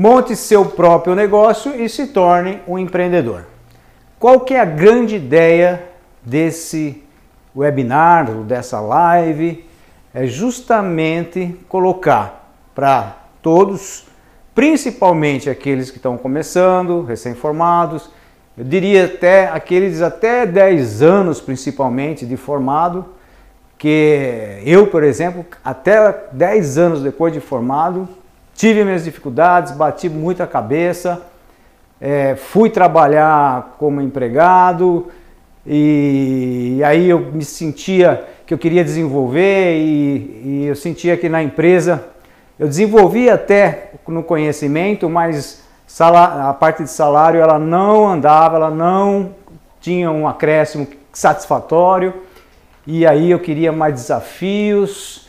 monte seu próprio negócio e se torne um empreendedor. Qual que é a grande ideia desse webinar, dessa live? É justamente colocar para todos, principalmente aqueles que estão começando, recém-formados, eu diria até aqueles até 10 anos principalmente de formado, que eu, por exemplo, até 10 anos depois de formado, tive minhas dificuldades, bati muito a cabeça, é, fui trabalhar como empregado e, e, aí eu me sentia que eu queria desenvolver e, e eu sentia que na empresa eu desenvolvi até no conhecimento, mas a parte de salário ela não andava, ela não tinha um acréscimo satisfatório. E aí eu queria mais desafios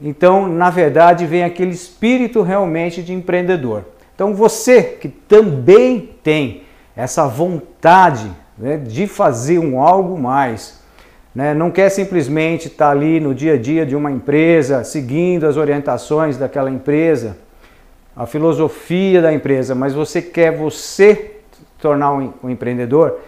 então, na verdade, vem aquele espírito realmente de empreendedor. Então, você que também tem essa vontade né, de fazer um algo mais, né, não quer simplesmente estar ali no dia a dia de uma empresa, seguindo as orientações daquela empresa, a filosofia da empresa, mas você quer você tornar um empreendedor,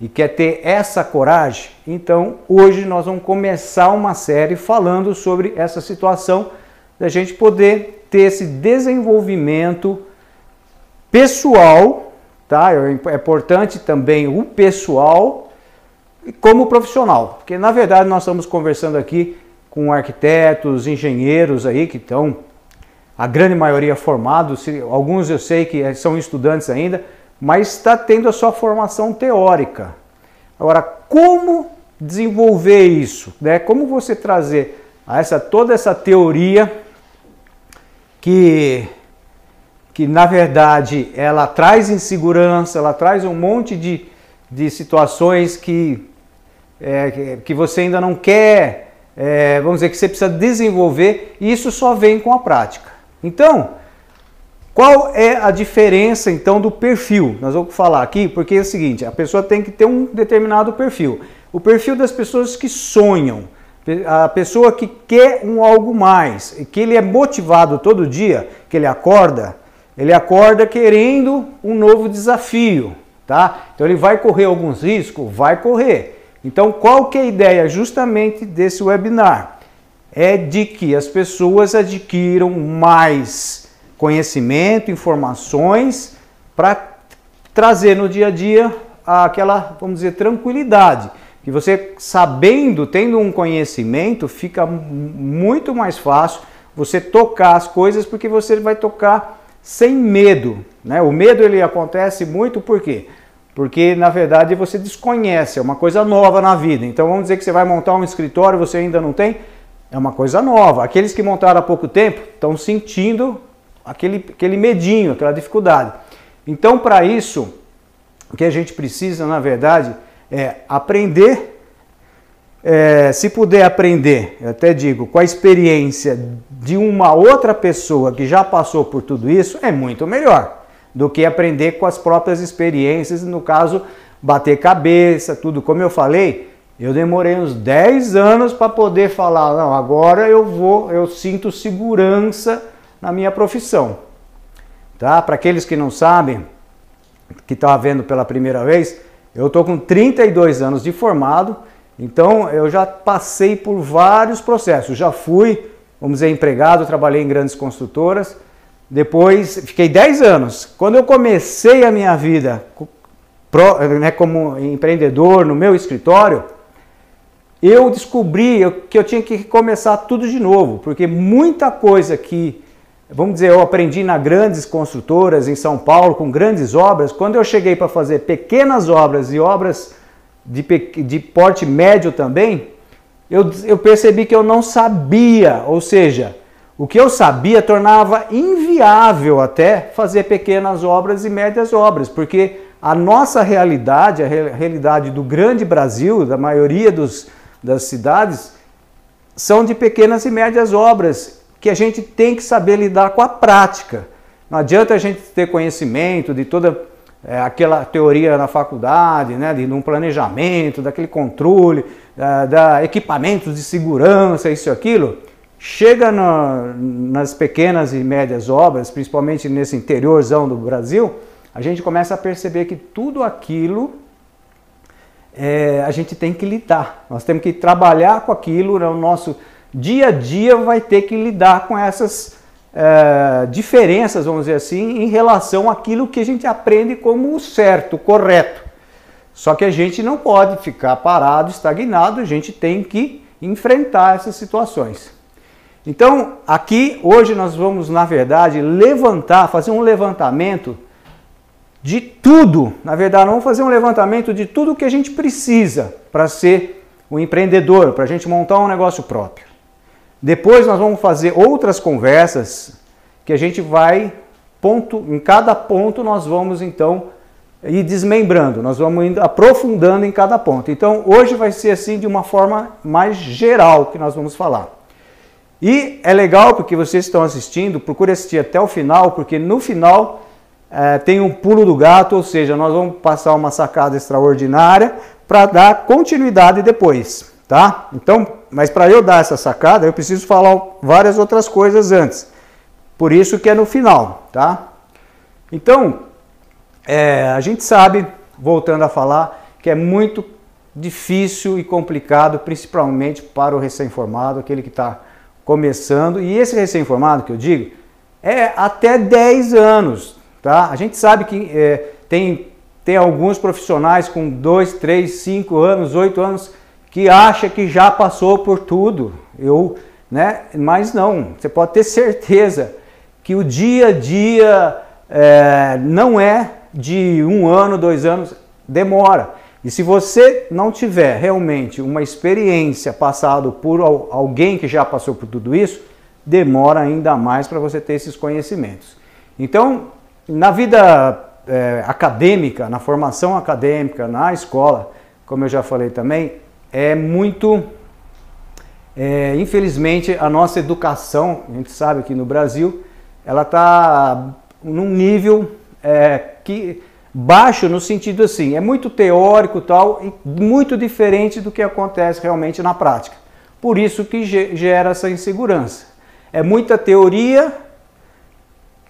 e quer ter essa coragem, então hoje nós vamos começar uma série falando sobre essa situação da gente poder ter esse desenvolvimento pessoal, tá? É importante também o pessoal como profissional, porque na verdade nós estamos conversando aqui com arquitetos, engenheiros aí que estão a grande maioria formados, alguns eu sei que são estudantes ainda, mas está tendo a sua formação teórica. Agora, como desenvolver isso? Né? Como você trazer essa, toda essa teoria que, que, na verdade, ela traz insegurança, ela traz um monte de, de situações que, é, que você ainda não quer, é, vamos dizer, que você precisa desenvolver, e isso só vem com a prática. Então, qual é a diferença então do perfil? Nós vamos falar aqui porque é o seguinte: a pessoa tem que ter um determinado perfil. O perfil das pessoas que sonham, a pessoa que quer um algo mais, que ele é motivado todo dia, que ele acorda, ele acorda querendo um novo desafio, tá? Então ele vai correr alguns riscos, vai correr. Então qual que é a ideia justamente desse webinar? É de que as pessoas adquiram mais conhecimento, informações para trazer no dia a dia aquela, vamos dizer, tranquilidade. Que você sabendo, tendo um conhecimento, fica muito mais fácil você tocar as coisas porque você vai tocar sem medo. Né? O medo ele acontece muito por quê? Porque na verdade você desconhece, é uma coisa nova na vida. Então vamos dizer que você vai montar um escritório, você ainda não tem, é uma coisa nova. Aqueles que montaram há pouco tempo estão sentindo aquele, aquele medinho, aquela dificuldade. Então, para isso, o que a gente precisa, na verdade, é aprender. É, se puder aprender, eu até digo, com a experiência de uma outra pessoa que já passou por tudo isso, é muito melhor do que aprender com as próprias experiências, no caso, bater cabeça, tudo. Como eu falei, eu demorei uns 10 anos para poder falar, não, agora eu vou, eu sinto segurança na minha profissão. Tá? Para aqueles que não sabem, que estão vendo pela primeira vez, eu estou com 32 anos de formado, então eu já passei por vários processos. Já fui, vamos dizer, empregado, trabalhei em grandes construtoras, depois fiquei 10 anos. Quando eu comecei a minha vida né, como empreendedor no meu escritório, eu descobri que eu tinha que começar tudo de novo, porque muita coisa que vamos dizer, eu aprendi na grandes construtoras em São Paulo, com grandes obras. Quando eu cheguei para fazer pequenas obras e obras de, de porte médio também, eu, eu percebi que eu não sabia, ou seja, o que eu sabia tornava inviável até fazer pequenas obras e médias obras, porque a nossa realidade, a realidade do grande Brasil, da maioria dos, das cidades, são de pequenas e médias obras que a gente tem que saber lidar com a prática. Não adianta a gente ter conhecimento de toda é, aquela teoria na faculdade, né, de um planejamento, daquele controle, da, da equipamentos de segurança, isso e aquilo, chega nas pequenas e médias obras, principalmente nesse interiorzão do Brasil, a gente começa a perceber que tudo aquilo é, a gente tem que lidar. Nós temos que trabalhar com aquilo, no né? nosso dia a dia vai ter que lidar com essas é, diferenças, vamos dizer assim, em relação àquilo que a gente aprende como certo, correto. Só que a gente não pode ficar parado, estagnado, a gente tem que enfrentar essas situações. Então, aqui hoje nós vamos, na verdade, levantar, fazer um levantamento de tudo. Na verdade, vamos fazer um levantamento de tudo que a gente precisa para ser um empreendedor, para a gente montar um negócio próprio. Depois nós vamos fazer outras conversas que a gente vai ponto, em cada ponto nós vamos então ir desmembrando, nós vamos aprofundando em cada ponto. Então, hoje vai ser assim de uma forma mais geral que nós vamos falar. E é legal porque vocês estão assistindo, procure assistir até o final, porque no final é, tem um pulo do gato, ou seja, nós vamos passar uma sacada extraordinária para dar continuidade depois, tá? Então, mas para eu dar essa sacada, eu preciso falar várias outras coisas antes. Por isso que é no final, tá? Então, é, a gente sabe, voltando a falar, que é muito difícil e complicado, principalmente para o recém-formado, aquele que está começando. E esse recém-formado que eu digo é até 10 anos, Tá? A gente sabe que é, tem, tem alguns profissionais com 2, 3, 5 anos, 8 anos que acha que já passou por tudo. Eu, né? Mas não, você pode ter certeza que o dia a dia é, não é de um ano, dois anos, demora. E se você não tiver realmente uma experiência passado por alguém que já passou por tudo isso, demora ainda mais para você ter esses conhecimentos. Então, na vida é, acadêmica, na formação acadêmica, na escola, como eu já falei também, é muito. É, infelizmente, a nossa educação, a gente sabe que no Brasil, ela está num nível é, que baixo no sentido assim, é muito teórico tal e muito diferente do que acontece realmente na prática. Por isso que gera essa insegurança. É muita teoria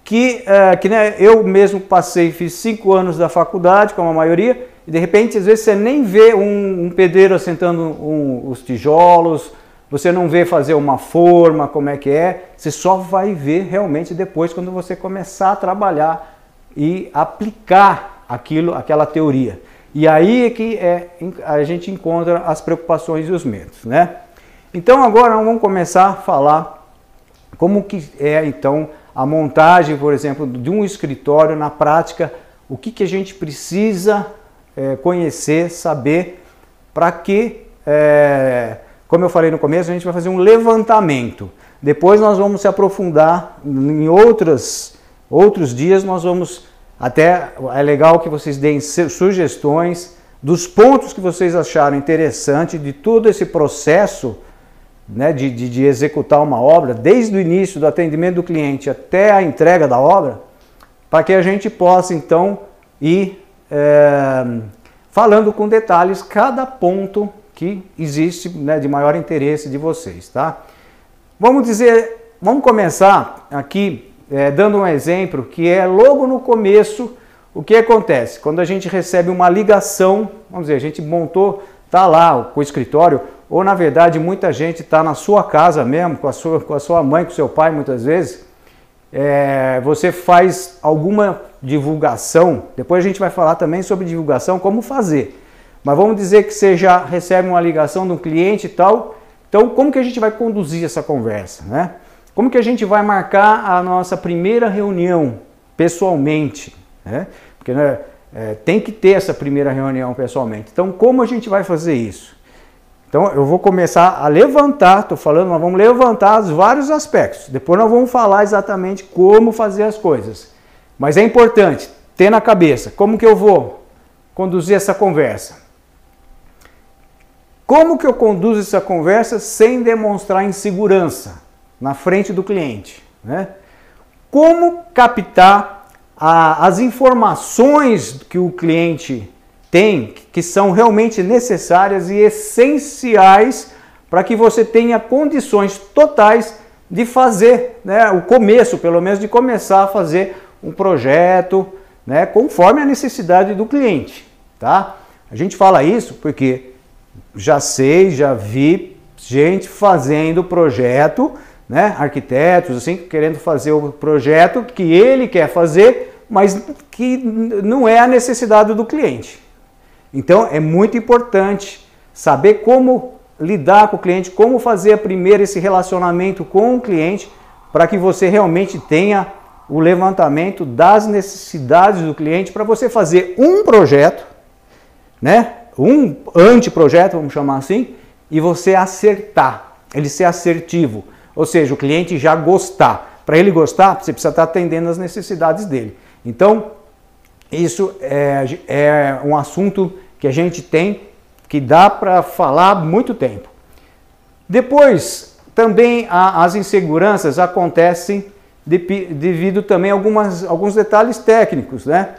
que, é, que né, eu mesmo passei, fiz cinco anos da faculdade, como a maioria, e de repente, às vezes, você nem vê um, um pedreiro assentando um, os tijolos, você não vê fazer uma forma, como é que é, você só vai ver realmente depois quando você começar a trabalhar e aplicar aquilo, aquela teoria. E aí é que é, a gente encontra as preocupações e os medos, né? Então agora vamos começar a falar como que é então a montagem, por exemplo, de um escritório na prática, o que, que a gente precisa é, conhecer, saber, para que, é, como eu falei no começo, a gente vai fazer um levantamento. Depois nós vamos se aprofundar em outras, outros dias, nós vamos até, é legal que vocês deem sugestões dos pontos que vocês acharam interessante de todo esse processo né, de, de, de, executar uma obra, desde o início do atendimento do cliente até a entrega da obra, para que a gente possa então ir é, falando com detalhes cada ponto que existe né, de maior interesse de vocês, tá? Vamos dizer, vamos começar aqui é, dando um exemplo que é logo no começo o que acontece quando a gente recebe uma ligação, vamos dizer, a gente montou, tá lá com o escritório ou na verdade muita gente está na sua casa mesmo, com a sua, com a sua mãe, com o seu pai muitas vezes, é, você faz alguma divulgação, depois a gente vai falar também sobre divulgação, como fazer. Mas vamos dizer que você já recebe uma ligação de um cliente e tal, então como que a gente vai conduzir essa conversa, né? Como que a gente vai marcar a nossa primeira reunião pessoalmente, né? Porque né, é, tem que ter essa primeira reunião pessoalmente. Então como a gente vai fazer isso? Então eu vou começar a levantar, estou falando, nós vamos levantar os vários aspectos. Depois nós vamos falar exatamente como fazer as coisas. Mas é importante ter na cabeça como que eu vou conduzir essa conversa. Como que eu conduzo essa conversa sem demonstrar insegurança na frente do cliente? Né? Como captar a, as informações que o cliente tem, que são realmente necessárias e essenciais para que você tenha condições totais de fazer, né, o começo, pelo menos de começar a fazer um projeto, né, conforme a necessidade do cliente, tá? A gente fala isso porque já sei, já vi gente fazendo projeto, né, arquitetos assim, querendo fazer o projeto que ele quer fazer, mas que não é a necessidade do cliente. Então é muito importante saber como lidar com o cliente, como fazer primeiro esse relacionamento com o cliente para que você realmente tenha o levantamento das necessidades do cliente para você fazer um projeto, né? Um anteprojeto, vamos chamar assim, e você acertar, ele ser assertivo, ou seja, o cliente já gostar. Para ele gostar, você precisa estar atendendo as necessidades dele. Então, isso é, é um assunto que a gente tem que dá para falar muito tempo. Depois, também a, as inseguranças acontecem de, devido também a algumas, alguns detalhes técnicos, né?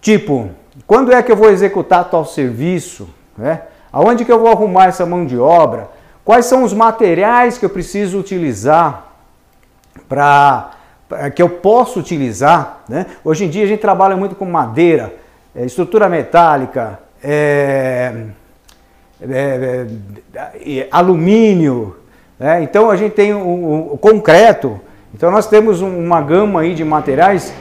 Tipo, quando é que eu vou executar tal serviço? Né? Aonde que eu vou arrumar essa mão de obra? Quais são os materiais que eu preciso utilizar para que eu posso utilizar? Né? Hoje em dia a gente trabalha muito com madeira, é, estrutura metálica, é, é, é, alumínio, né? então a gente tem o, o, concreto, então nós temos uma gama aí de materiais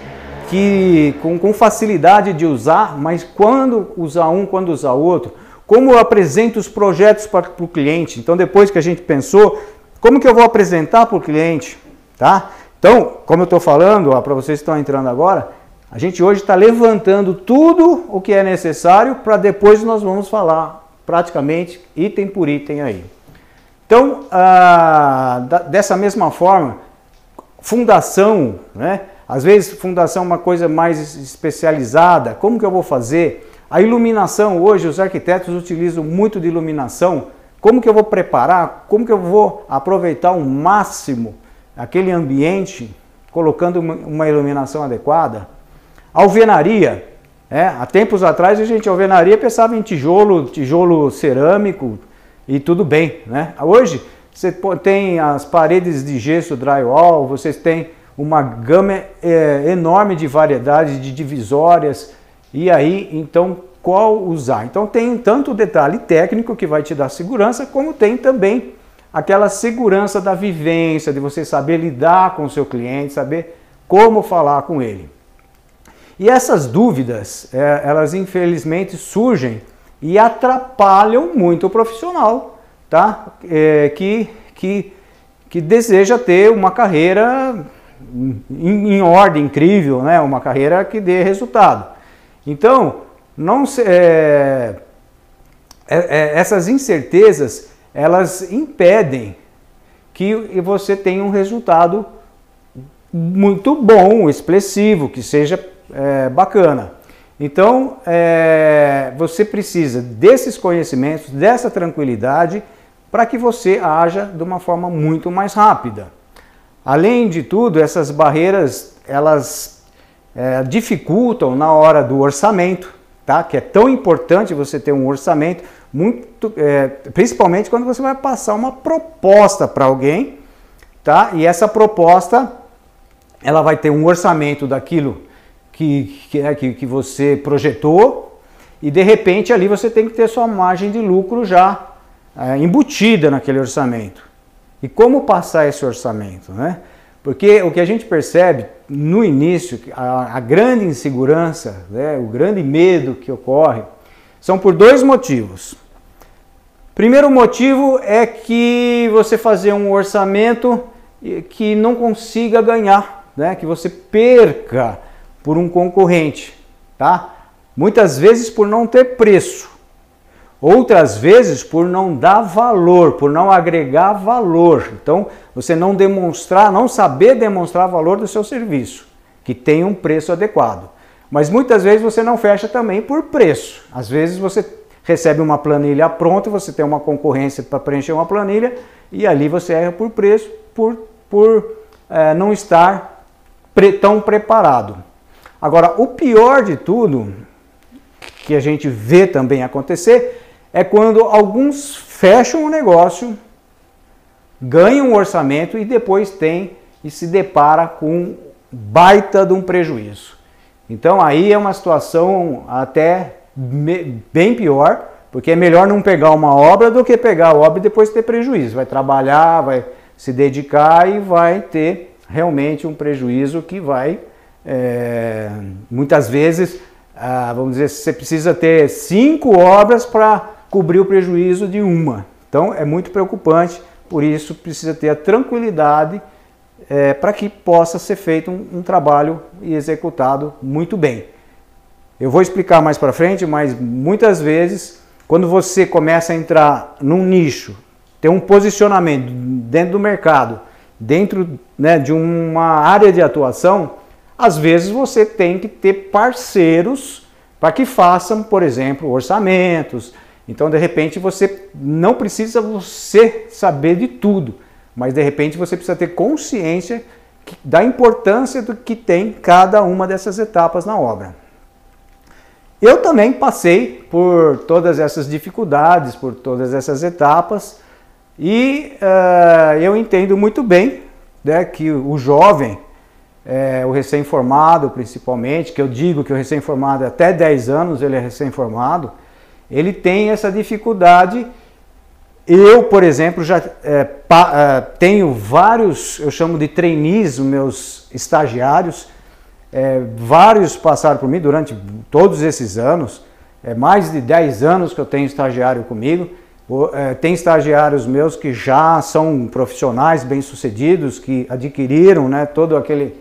que com, com facilidade de usar, mas quando usar um, quando usar outro, como eu apresento os projetos para o cliente, então depois que a gente pensou, como que eu vou apresentar para o cliente, tá? Então, como eu estou falando, para vocês que estão entrando agora, a gente hoje está levantando tudo o que é necessário para depois nós vamos falar praticamente item por item aí. Então, ah, dessa mesma forma, fundação, né? Às vezes fundação é uma coisa mais especializada. Como que eu vou fazer? A iluminação hoje os arquitetos utilizam muito de iluminação. Como que eu vou preparar? Como que eu vou aproveitar o máximo aquele ambiente colocando uma iluminação adequada? Alvenaria, é, há tempos atrás a gente alvenaria pensava em tijolo, tijolo cerâmico e tudo bem, né? Hoje você tem as paredes de gesso drywall, vocês têm uma gama é, enorme de variedades de divisórias e aí então qual usar? Então tem tanto o detalhe técnico que vai te dar segurança, como tem também aquela segurança da vivência, de você saber lidar com o seu cliente, saber como falar com ele. E essas dúvidas, é, elas infelizmente surgem e atrapalham muito o profissional, tá? É, que, que, que deseja ter uma carreira em, em, ordem incrível, né? Uma carreira que dê resultado. Então, não se, é, é, é essas incertezas elas impedem que você tenha um resultado muito bom, expressivo, que seja é, bacana. Então, é, você precisa desses conhecimentos, dessa tranquilidade, para que você haja de uma forma muito mais rápida. Além de tudo, essas barreiras, elas é, dificultam na hora do orçamento, tá? que é tão importante você ter um orçamento, muito, é, principalmente quando você vai passar uma proposta para alguém, tá? e essa proposta ela vai ter um orçamento daquilo que, né, que, que você projetou e de repente ali você tem que ter sua margem de lucro já é, embutida naquele orçamento. E como passar esse orçamento? Né? Porque o que a gente percebe no início, a, a grande insegurança, né, o grande medo que ocorre, são por dois motivos. Primeiro motivo é que você fazer um orçamento que não consiga ganhar, né? que você perca por um concorrente, tá? Muitas vezes por não ter preço, outras vezes por não dar valor, por não agregar valor. Então, você não demonstrar, não saber demonstrar valor do seu serviço, que tem um preço adequado. Mas muitas vezes você não fecha também por preço. Às vezes você recebe uma planilha pronta, você tem uma concorrência para preencher uma planilha e ali você erra por preço, por, por é, não estar pre tão preparado. Agora, o pior de tudo, que a gente vê também acontecer, é quando alguns fecham o negócio ganha um orçamento e depois tem e se depara com baita de um prejuízo. Então aí é uma situação até bem pior, porque é melhor não pegar uma obra do que pegar a obra e depois ter prejuízo. Vai trabalhar, vai se dedicar e vai ter realmente um prejuízo que vai, é, muitas vezes, ah, vamos dizer, você precisa ter cinco obras para cobrir o prejuízo de uma. Então é muito preocupante, por isso precisa ter a tranquilidade é, para que possa ser feito um, um trabalho e executado muito bem. Eu vou explicar mais para frente, mas muitas vezes, quando você começa a entrar num nicho, ter um posicionamento dentro do mercado, dentro né, de uma área de atuação, às vezes você tem que ter parceiros para que façam, por exemplo, orçamentos. Então, de repente, você não precisa você saber de tudo, mas de repente você precisa ter consciência da importância do que tem cada uma dessas etapas na obra. Eu também passei por todas essas dificuldades, por todas essas etapas, e uh, eu entendo muito bem né, que o jovem, é, o recém-formado principalmente, que eu digo que o recém-formado é até 10 anos ele é recém-formado, ele tem essa dificuldade. Eu, por exemplo, já é, pa, é, tenho vários, eu chamo de trainees, meus estagiários, é, vários passaram por mim durante todos esses anos, é mais de 10 anos que eu tenho estagiário comigo. É, tem estagiários meus que já são profissionais bem-sucedidos, que adquiriram né, todo aquele,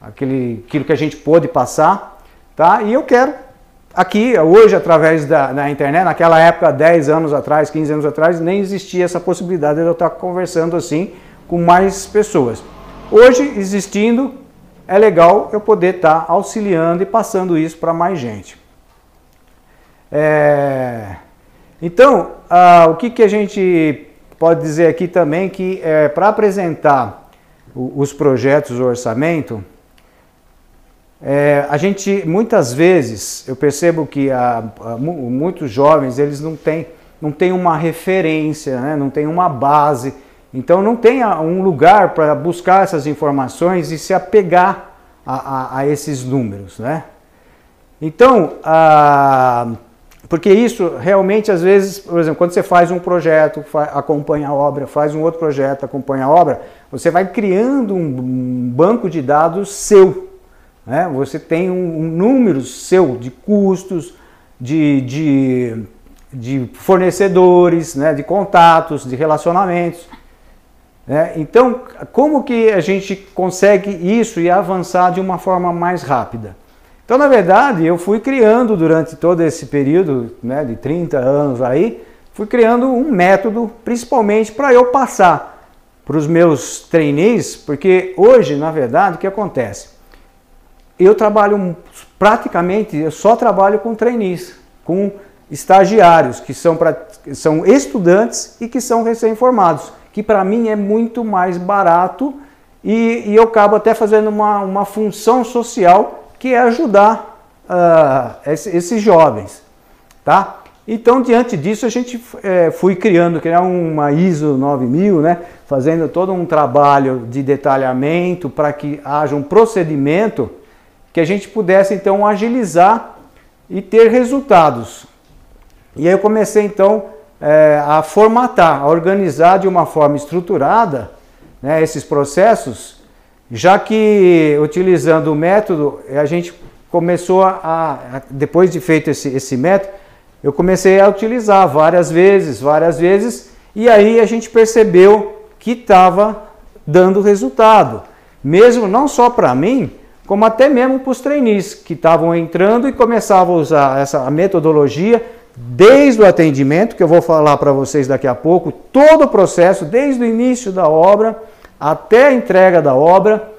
aquele, aquilo que a gente pôde passar, tá? E eu quero aqui, hoje, através da, da, internet, naquela época, 10 anos atrás, 15 anos atrás, nem existia essa possibilidade de eu estar conversando assim com mais pessoas. Hoje, existindo, é legal eu poder estar auxiliando e passando isso para mais gente. É... Então, ah, o que, que a gente pode dizer aqui também que é, para apresentar os projetos, o orçamento, é, a gente, muitas vezes, eu percebo que a, a, muitos jovens, eles não têm, não têm uma referência, né? não têm uma base, então não tem um lugar para buscar essas informações e se apegar a, a esses números. Né? Então, porque isso realmente, às vezes, por exemplo, quando você faz um projeto, acompanha a obra, faz um outro projeto, acompanha a obra, você vai criando um banco de dados seu, né? Você tem um, um número seu de custos, de, de, de fornecedores, né? de contatos, de relacionamentos. Né? Então, como que a gente consegue isso e avançar de uma forma mais rápida? Então, na verdade, eu fui criando durante todo esse período né, de 30 anos aí, fui criando um método, principalmente para eu passar para os meus trainees, porque hoje, na verdade, o que acontece? eu trabalho praticamente, eu só trabalho com trainees, com estagiários, que são, pra, são estudantes e que são recém-formados, que para mim é muito mais barato e, e, eu acabo até fazendo uma, uma função social que é ajudar uh, esses jovens, tá? Então, diante disso, a gente é, fui criando, criar uma ISO 9000, né? Fazendo todo um trabalho de detalhamento para que haja um procedimento que a gente pudesse então agilizar e ter resultados. E aí eu comecei então é, a formatar, a organizar de uma forma estruturada né, esses processos, já que utilizando o método, a gente começou a, a depois de feito esse, esse método, eu comecei a utilizar várias vezes, várias vezes, e aí a gente percebeu que estava dando resultado. Mesmo não só para mim, como até mesmo para os trainees que estavam entrando e começavam a usar essa metodologia desde o atendimento, que eu vou falar para vocês daqui a pouco, todo o processo, desde o início da obra até a entrega da obra.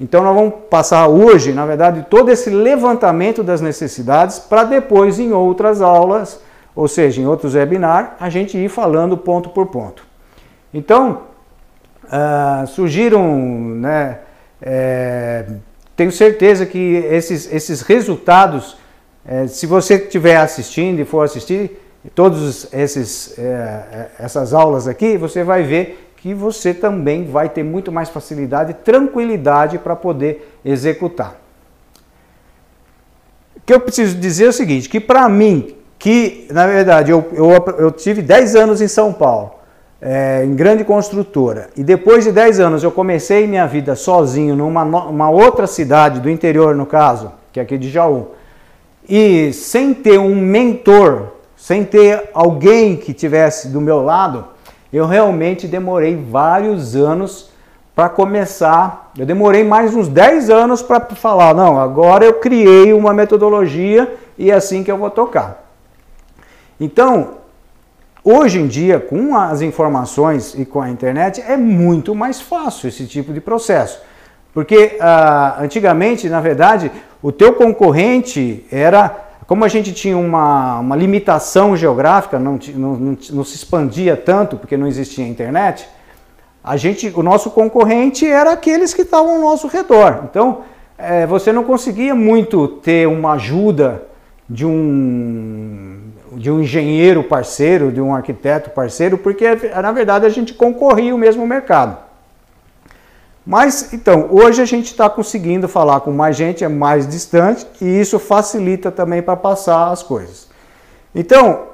Então nós vamos passar hoje, na verdade, todo esse levantamento das necessidades para depois em outras aulas, ou seja, em outros webinars, a gente ir falando ponto por ponto. Então, uh, surgiram né, é, tenho certeza que esses, esses resultados, é, se você estiver assistindo e for assistir todas esses, é, essas aulas aqui, você vai ver que você também vai ter muito mais facilidade e tranquilidade para poder executar. O que eu preciso dizer é o seguinte, que para mim, que na verdade eu, eu, eu, tive 10 anos em São Paulo, é, em grande construtora, e depois de 10 anos eu comecei minha vida sozinho numa uma outra cidade do interior, no caso, que é aqui de Jaú, e sem ter um mentor, sem ter alguém que tivesse do meu lado, eu realmente demorei vários anos para começar. Eu demorei mais uns 10 anos para falar, não, agora eu criei uma metodologia e é assim que eu vou tocar. Então, hoje em dia, com as informações e com a internet, é muito mais fácil esse tipo de processo. Porque ah, antigamente, na verdade, o teu concorrente era como a gente tinha uma, uma limitação geográfica, não, não, não, não, se expandia tanto porque não existia internet, a gente, o nosso concorrente era aqueles que estavam ao nosso redor. Então, é, você não conseguia muito ter uma ajuda de um, de um engenheiro parceiro, de um arquiteto parceiro, porque na verdade a gente concorria o mesmo mercado. Mas então, hoje a gente está conseguindo falar com mais gente, é mais distante, e isso facilita também para passar as coisas. Então,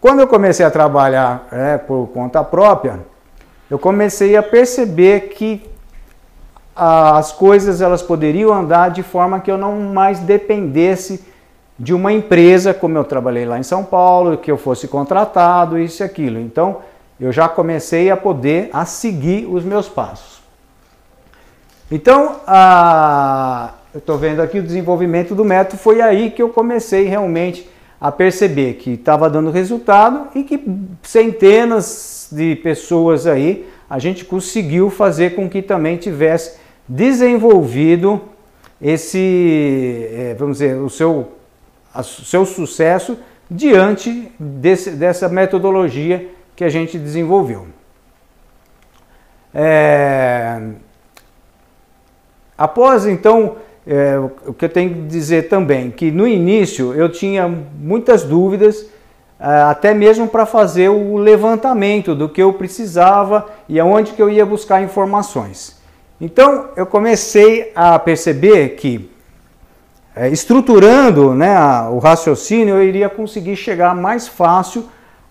quando eu comecei a trabalhar é, por conta própria, eu comecei a perceber que as coisas elas poderiam andar de forma que eu não mais dependesse de uma empresa, como eu trabalhei lá em São Paulo, que eu fosse contratado, isso e aquilo. Então, eu já comecei a poder a seguir os meus passos. Então, a, eu estou vendo aqui o desenvolvimento do método, foi aí que eu comecei realmente a perceber que estava dando resultado e que centenas de pessoas aí a gente conseguiu fazer com que também tivesse desenvolvido esse, é, vamos dizer, o seu, o seu sucesso diante desse, dessa metodologia que a gente desenvolveu. É, Após então, é, o que eu tenho que dizer também, que no início eu tinha muitas dúvidas, é, até mesmo para fazer o levantamento do que eu precisava e aonde que eu ia buscar informações. Então eu comecei a perceber que é, estruturando né, o raciocínio eu iria conseguir chegar mais fácil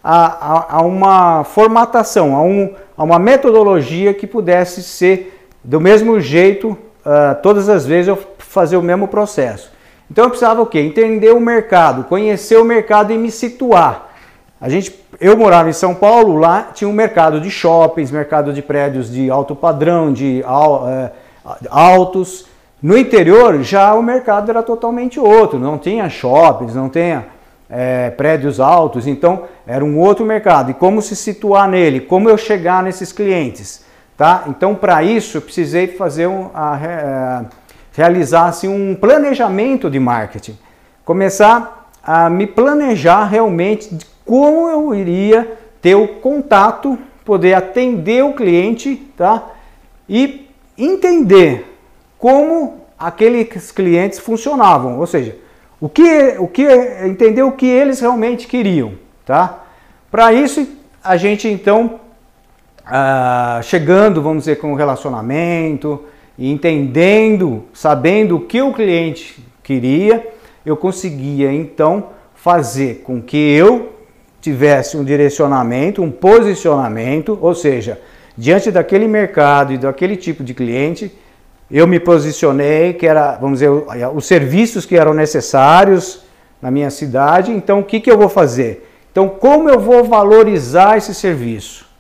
a, a, a uma formatação, a, um, a uma metodologia que pudesse ser do mesmo jeito uh, todas as vezes eu fazer o mesmo processo. Então eu precisava o quê? Entender o mercado, conhecer o mercado e me situar. A gente, eu morava em São Paulo, lá tinha um mercado de shoppings, mercado de prédios de alto padrão, de uh, altos. No interior já o mercado era totalmente outro, não tinha shoppings, não tinha é, prédios altos, então era um outro mercado. E como se situar nele? Como eu chegar nesses clientes? Tá? Então, para isso, eu precisei fazer um, a, a, é, realizar assim, um planejamento de marketing. Começar a me planejar realmente de como eu iria ter o contato, poder atender o cliente tá? e entender como aqueles clientes funcionavam, ou seja, o que, o que entender o que eles realmente queriam, tá? Para isso a gente então ah, chegando, vamos dizer, com o relacionamento, entendendo, sabendo o que o cliente queria, eu conseguia então fazer com que eu tivesse um direcionamento, um posicionamento, ou seja, diante daquele mercado e daquele tipo de cliente, eu me posicionei que era, vamos dizer, os serviços que eram necessários na minha cidade. Então, o que, que eu vou fazer? Então, como eu vou valorizar esse serviço?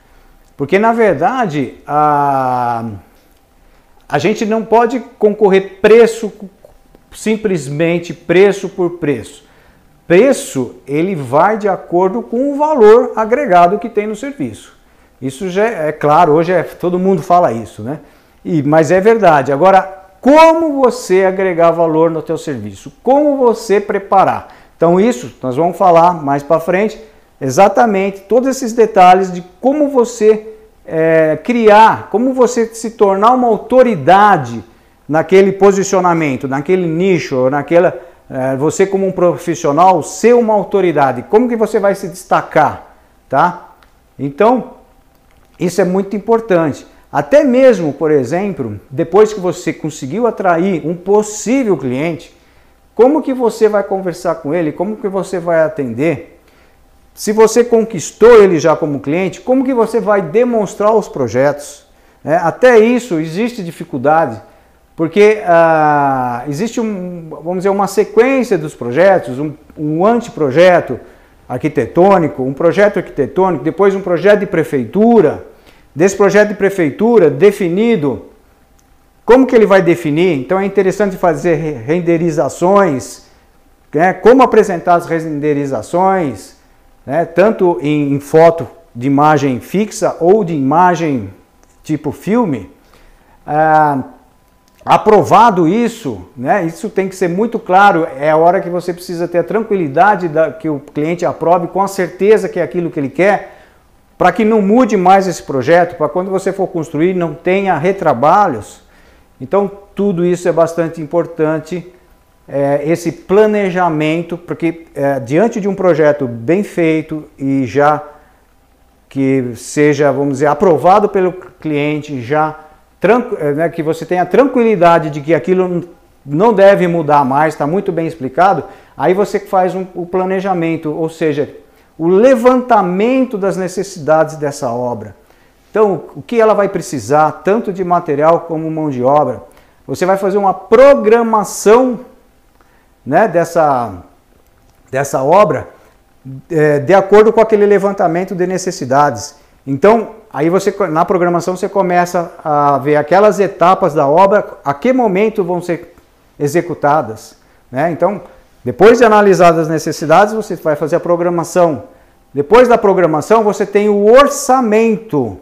Porque, na verdade, a, a gente não pode concorrer preço simplesmente preço por preço. Preço, ele vai de acordo com o valor agregado que tem no serviço. Isso já é, é claro, hoje é, todo mundo fala isso, né? E, mas é verdade. Agora, como você agregar valor no teu serviço? Como você preparar? Então isso nós vamos falar mais para frente exatamente todos esses detalhes de como você é, criar, como você se tornar uma autoridade naquele posicionamento, naquele nicho, naquela é, você como um profissional ser uma autoridade. Como que você vai se destacar, tá? Então Isso é muito importante. Até mesmo, por exemplo, depois que você conseguiu atrair um possível cliente, como que você vai conversar com ele? Como que você vai atender? Se você conquistou ele já como cliente, como que você vai demonstrar os projetos? É, até isso existe dificuldade, porque ah, existe um, vamos dizer, uma sequência dos projetos, um, um anteprojeto arquitetônico, um projeto arquitetônico, depois um projeto de prefeitura, desse projeto de prefeitura definido, como que ele vai definir? Então é interessante fazer renderizações, né? como apresentar as renderizações, né? tanto em, em foto de imagem fixa ou de imagem tipo filme. Ah, aprovado isso, né? Isso tem que ser muito claro. É a hora que você precisa ter a tranquilidade da, que o cliente aprove com a certeza que é aquilo que ele quer para que não mude mais esse projeto, para quando você for construir não tenha retrabalhos. Então, tudo isso é bastante importante, é, esse planejamento, porque é, diante de um projeto bem feito e já que seja, vamos dizer, aprovado pelo cliente, já é, né, que você tenha tranquilidade de que aquilo não deve mudar mais, está muito bem explicado, aí você faz um, o planejamento, ou seja, o levantamento das necessidades dessa obra. Então, o que ela vai precisar, tanto de material como mão de obra. Você vai fazer uma programação né, dessa, dessa obra é, de acordo com aquele levantamento de necessidades. Então, aí você na programação você começa a ver aquelas etapas da obra, a que momento vão ser executadas. Né? Então, depois de analisar as necessidades, você vai fazer a programação. Depois da programação, você tem o orçamento.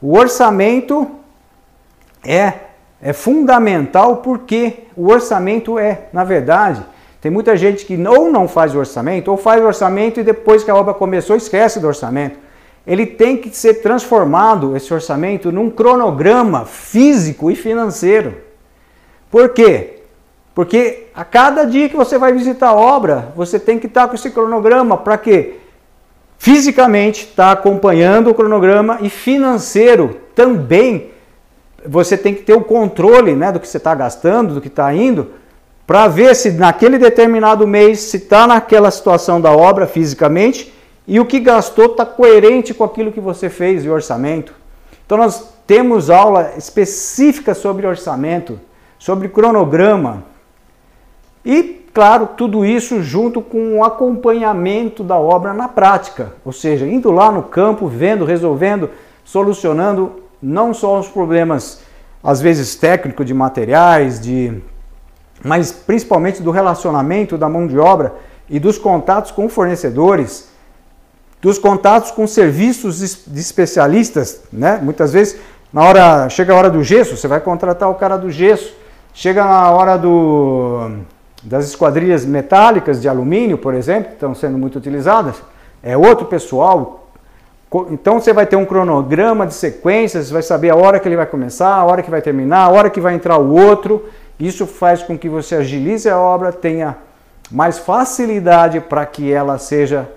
O orçamento é, é fundamental porque o orçamento é, na verdade, tem muita gente que ou não faz o orçamento, ou faz o orçamento e depois que a obra começou esquece do orçamento. Ele tem que ser transformado, esse orçamento, num cronograma físico e financeiro. Por quê? Porque a cada dia que você vai visitar a obra, você tem que estar com esse cronograma para quê? Fisicamente estar acompanhando o cronograma e financeiro também. Você tem que ter o controle né, do que você está gastando, do que está indo, para ver se naquele determinado mês, se está naquela situação da obra fisicamente e o que gastou está coerente com aquilo que você fez de orçamento. Então nós temos aula específica sobre orçamento, sobre cronograma, e, claro, tudo isso junto com o acompanhamento da obra na prática, ou seja, indo lá no campo, vendo, resolvendo, solucionando não só os problemas, às vezes técnicos de materiais, de mas principalmente do relacionamento da mão de obra e dos contatos com fornecedores, dos contatos com serviços de especialistas, né? Muitas vezes na hora chega a hora do gesso, você vai contratar o cara do gesso, chega na hora do das esquadrias metálicas de alumínio, por exemplo, que estão sendo muito utilizadas, é outro pessoal. Então você vai ter um cronograma de sequências, você vai saber a hora que ele vai começar, a hora que vai terminar, a hora que vai entrar o outro. Isso faz com que você agilize a obra, tenha mais facilidade para que ela seja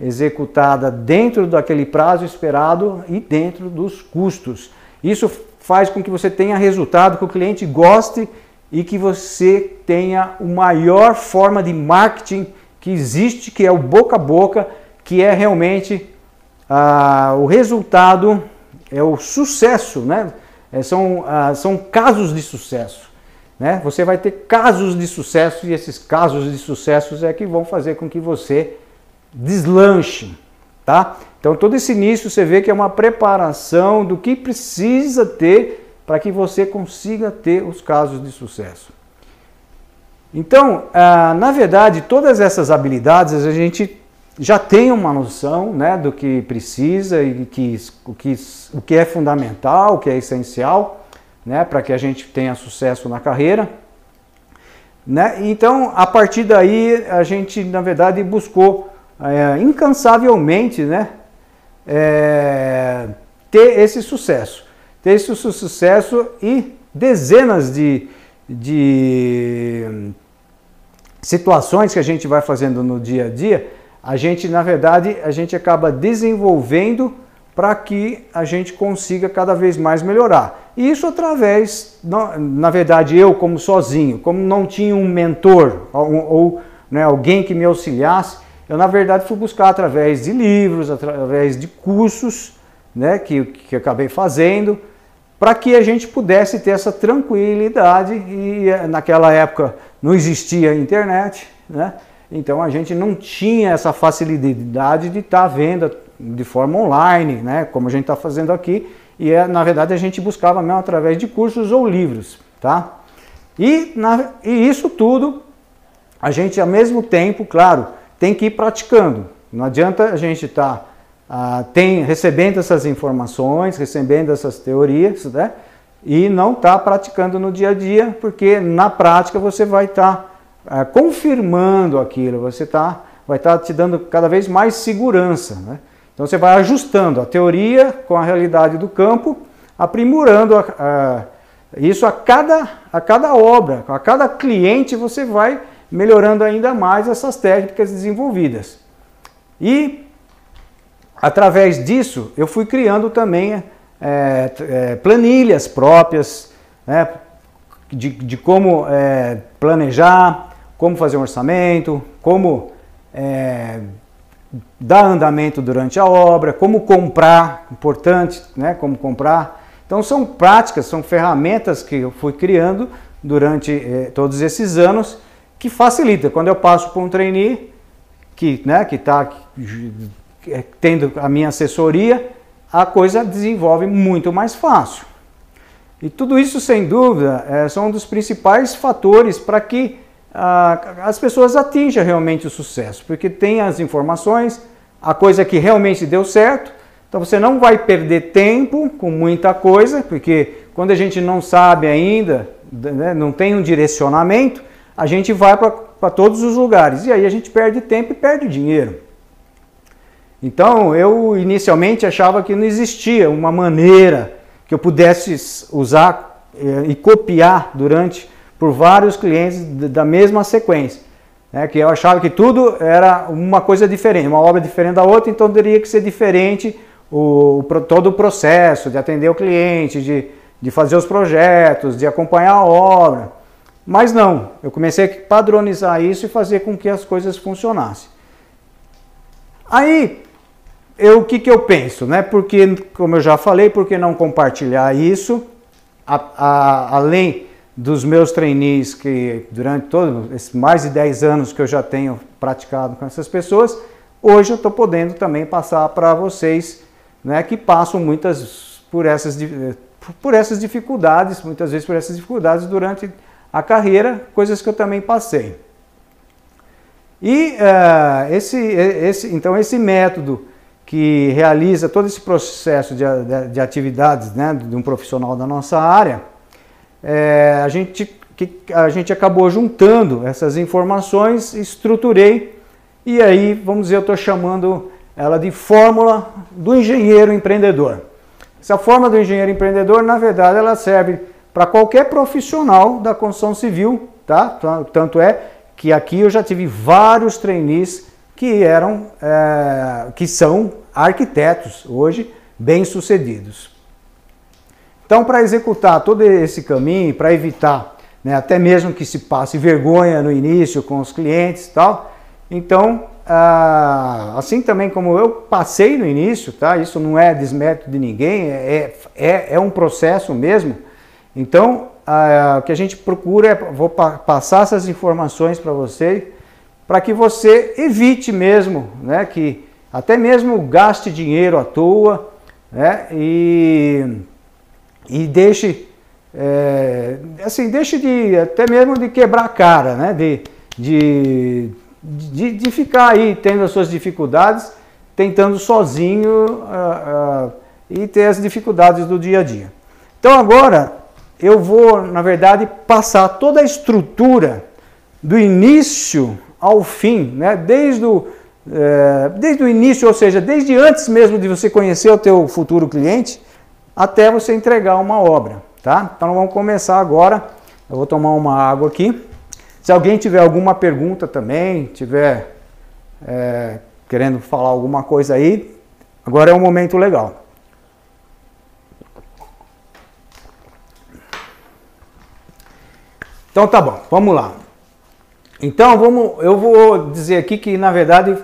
executada dentro daquele prazo esperado e dentro dos custos. Isso faz com que você tenha resultado que o cliente goste e que você tenha a maior forma de marketing que existe, que é o boca a boca, que é realmente ah, o resultado, é o sucesso, né? É, são, ah, são casos de sucesso. Né? Você vai ter casos de sucesso e esses casos de sucesso é que vão fazer com que você deslanche, tá? Então todo esse início você vê que é uma preparação do que precisa ter para que você consiga ter os casos de sucesso. Então, ah, na verdade, todas essas habilidades a gente já tem uma noção né, do que precisa e que, o, que, o que é fundamental, o que é essencial né, para que a gente tenha sucesso na carreira. Né? Então, a partir daí, a gente, na verdade, buscou é, incansavelmente né, é, ter esse sucesso ter esse sucesso e dezenas de, de situações que a gente vai fazendo no dia a dia, a gente, na verdade, a gente acaba desenvolvendo para que a gente consiga cada vez mais melhorar. E isso através, na verdade, eu como sozinho, como não tinha um mentor ou, ou né, alguém que me auxiliasse, eu na verdade fui buscar através de livros, através de cursos, né, que, que acabei fazendo, para que a gente pudesse ter essa tranquilidade e naquela época não existia internet, né? Então a gente não tinha essa facilidade de estar tá vendo de forma online, né? Como a gente está fazendo aqui. E é, na verdade a gente buscava mesmo através de cursos ou livros, tá? E, na, e isso tudo a gente ao mesmo tempo, claro, tem que ir praticando. Não adianta a gente estar tá ah, tem, recebendo essas informações, recebendo essas teorias, né? e não está praticando no dia a dia, porque na prática você vai estar tá, ah, confirmando aquilo, você tá, vai estar tá te dando cada vez mais segurança. Né? Então você vai ajustando a teoria com a realidade do campo, aprimorando a, a, isso a cada, a cada obra, a cada cliente você vai melhorando ainda mais essas técnicas desenvolvidas. E através disso, eu fui criando também é, é, planilhas próprias né, de, de como é, planejar, como fazer um orçamento, como é, dar andamento durante a obra, como comprar, importante, né, como comprar. Então são práticas, são ferramentas que eu fui criando durante é, todos esses anos que facilita. Quando eu passo para um trainee que né, está é, tendo a minha assessoria, a coisa desenvolve muito mais fácil. E tudo isso, sem dúvida, é, são um dos principais fatores para que as pessoas atinjam realmente o sucesso, porque tem as informações, a coisa que realmente deu certo, então você não vai perder tempo com muita coisa, porque quando a gente não sabe ainda, né, não tem um direcionamento, a gente vai para todos os lugares e aí a gente perde tempo e perde dinheiro. Então eu inicialmente achava que não existia uma maneira que eu pudesse usar eh, e copiar durante por vários clientes da mesma sequência. Né, que eu achava que tudo era uma coisa diferente, uma obra diferente da outra, então teria que ser diferente o, todo o processo de atender o cliente, de, de fazer os projetos, de acompanhar a obra. Mas não, eu comecei a padronizar isso e fazer com que as coisas funcionassem. Aí, eu, o que, que eu penso, né? Porque, como eu já falei, por que não compartilhar isso, a, a, além dos meus trainees que durante todos mais de 10 anos que eu já tenho praticado com essas pessoas, hoje eu estou podendo também passar para vocês, né, que passam muitas por essas, por essas dificuldades, muitas vezes por essas dificuldades durante a carreira, coisas que eu também passei. E uh, esse, esse, então esse método que realiza todo esse processo de, de, de atividades né, de um profissional da nossa área, é, a, gente, que, a gente acabou juntando essas informações, estruturei e aí, vamos dizer, eu estou chamando ela de fórmula do engenheiro empreendedor. Essa fórmula do engenheiro empreendedor, na verdade, ela serve para qualquer profissional da construção civil, tá? Tanto é que aqui eu já tive vários trainees que eram, é, que são arquitetos hoje bem-sucedidos. Então, para executar todo esse caminho, para evitar né, até mesmo que se passe vergonha no início com os clientes e tal, então, ah, assim também como eu passei no início, tá? isso não é desmérito de ninguém, é, é, é um processo mesmo. Então, ah, o que a gente procura é, vou passar essas informações para você, para que você evite mesmo, né, que até mesmo gaste dinheiro à toa, né, e, e deixe, é, assim, deixe de, até mesmo de quebrar a cara, né, de, de, de, de ficar aí tendo as suas dificuldades, tentando sozinho uh, uh, e ter as dificuldades do dia a dia. Então agora eu vou, na verdade, passar toda a estrutura do início ao fim, né? desde, o, é, desde o início, ou seja, desde antes mesmo de você conhecer o teu futuro cliente, até você entregar uma obra, tá? Então vamos começar agora. Eu vou tomar uma água aqui. Se alguém tiver alguma pergunta também, tiver é, querendo falar alguma coisa aí, agora é um momento legal. Então tá bom, vamos lá. Então vamos, eu vou dizer aqui que na verdade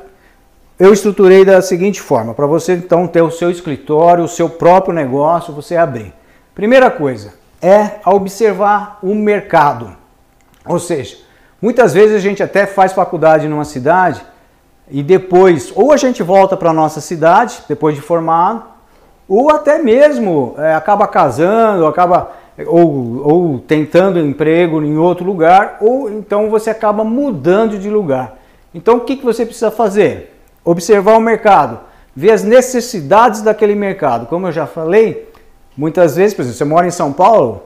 eu estruturei da seguinte forma, para você então ter o seu escritório, o seu próprio negócio, você abrir. Primeira coisa é observar o mercado. Ou seja, muitas vezes a gente até faz faculdade numa cidade e depois ou a gente volta para a nossa cidade depois de formado, ou até mesmo é, acaba casando, acaba ou, ou tentando emprego em outro lugar, ou então você acaba mudando de lugar. Então o que, que você precisa fazer? Observar o mercado, ver as necessidades daquele mercado. Como eu já falei, muitas vezes, por exemplo, você mora em São Paulo,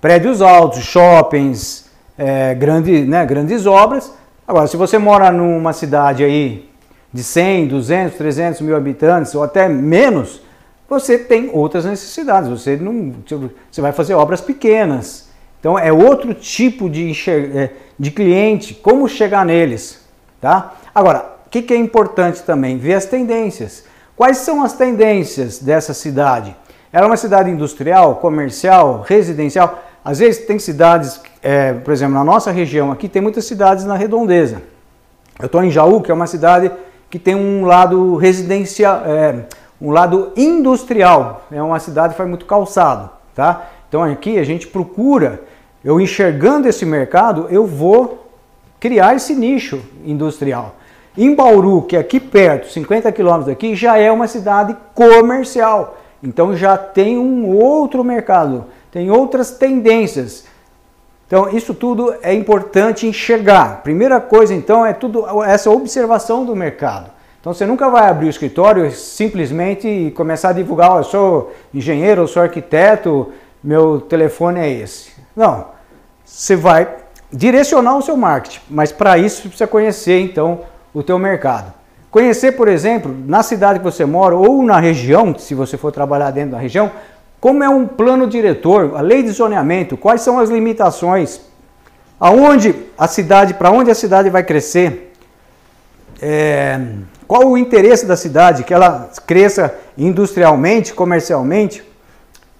prédios altos, shoppings, é, grande, né, grandes obras. Agora, se você mora numa cidade aí de 100, 200, 300 mil habitantes ou até menos, você tem outras necessidades. Você não, você vai fazer obras pequenas. Então é outro tipo de, é, de cliente. Como chegar neles, tá? Agora, que, que é importante também? Ver as tendências. Quais são as tendências dessa cidade? Ela é uma cidade industrial, comercial, residencial. Às vezes tem cidades, é, por exemplo, na nossa região aqui tem muitas cidades na redondeza. Eu estou em Jaú, que é uma cidade que tem um lado residencial, é, um lado industrial. É uma cidade que faz muito calçado, tá? Então aqui a gente procura, eu enxergando esse mercado, eu vou criar esse nicho industrial. Em Bauru, que é aqui perto, 50 quilômetros daqui, já é uma cidade comercial. Então já tem um outro mercado, tem outras tendências. Então isso tudo é importante enxergar. Primeira coisa então é tudo essa observação do mercado. Então você nunca vai abrir o escritório simplesmente e começar a divulgar, oh, eu sou engenheiro, eu sou arquiteto, meu telefone é esse. Não. Você vai direcionar o seu marketing, mas para isso você precisa conhecer então o teu mercado. Conhecer, por exemplo, na cidade que você mora ou na região, se você for trabalhar dentro da região, como é um plano diretor, a lei de zoneamento, quais são as limitações, aonde a cidade, para onde a cidade vai crescer, é, qual o interesse da cidade? Que ela cresça industrialmente, comercialmente?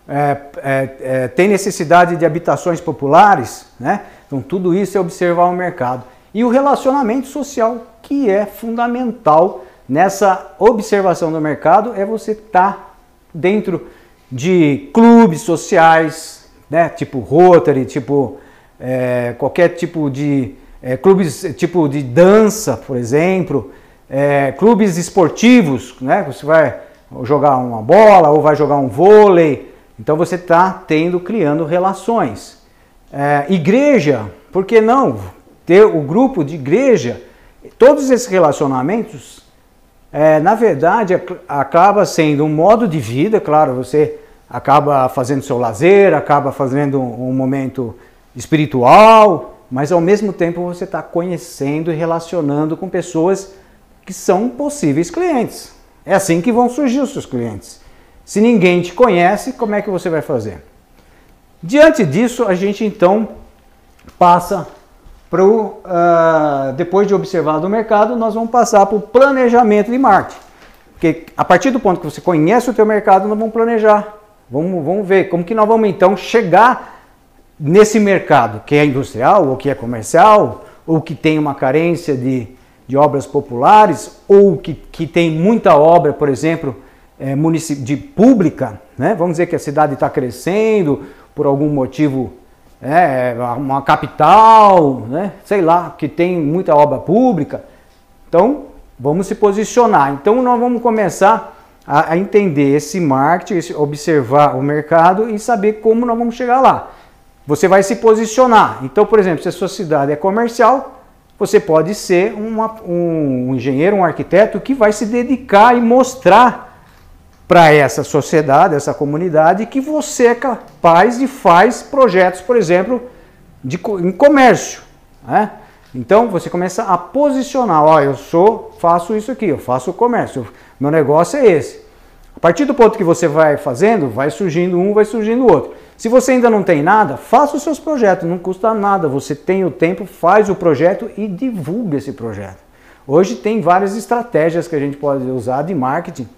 É, é, é, tem necessidade de habitações populares? Né? Então, tudo isso é observar o mercado. E o relacionamento social, que é fundamental nessa observação do mercado, é você estar tá dentro de clubes sociais, né? tipo Rotary, tipo é, qualquer tipo de é, clubes tipo de dança, por exemplo, é, clubes esportivos, né? Você vai jogar uma bola ou vai jogar um vôlei. Então você está tendo, criando relações. É, igreja, por que não ter o grupo de igreja? Todos esses relacionamentos, é, na verdade, acaba sendo um modo de vida, claro, você acaba fazendo seu lazer, acaba fazendo um momento espiritual, mas ao mesmo tempo você está conhecendo e relacionando com pessoas que são possíveis clientes. É assim que vão surgir os seus clientes. Se ninguém te conhece, como é que você vai fazer? Diante disso, a gente então passa para o. Uh, depois de observar o mercado, nós vamos passar para o planejamento de marketing. Porque a partir do ponto que você conhece o teu mercado, nós vamos planejar. Vamos, vamos ver como que nós vamos então chegar nesse mercado que é industrial ou que é comercial ou que tem uma carência de, de obras populares ou que, que tem muita obra, por exemplo, é, de pública, né? vamos dizer que a cidade está crescendo por algum motivo, é, uma capital, né? sei lá, que tem muita obra pública. Então, vamos se posicionar. Então, nós vamos começar a, a entender esse marketing, observar o mercado e saber como nós vamos chegar lá. Você vai se posicionar. Então, por exemplo, se a sua cidade é comercial, você pode ser uma, um engenheiro, um arquiteto que vai se dedicar e mostrar para essa sociedade, essa comunidade, que você é capaz e faz projetos, por exemplo, de, em comércio. Né? Então você começa a posicionar, ó, eu sou, faço isso aqui, eu faço o comércio, meu negócio é esse. A partir do ponto que você vai fazendo, vai surgindo um, vai surgindo outro. Se você ainda não tem nada, faça os seus projetos, não custa nada. Você tem o tempo, faz o projeto e divulga esse projeto. Hoje tem várias estratégias que a gente pode usar de marketing,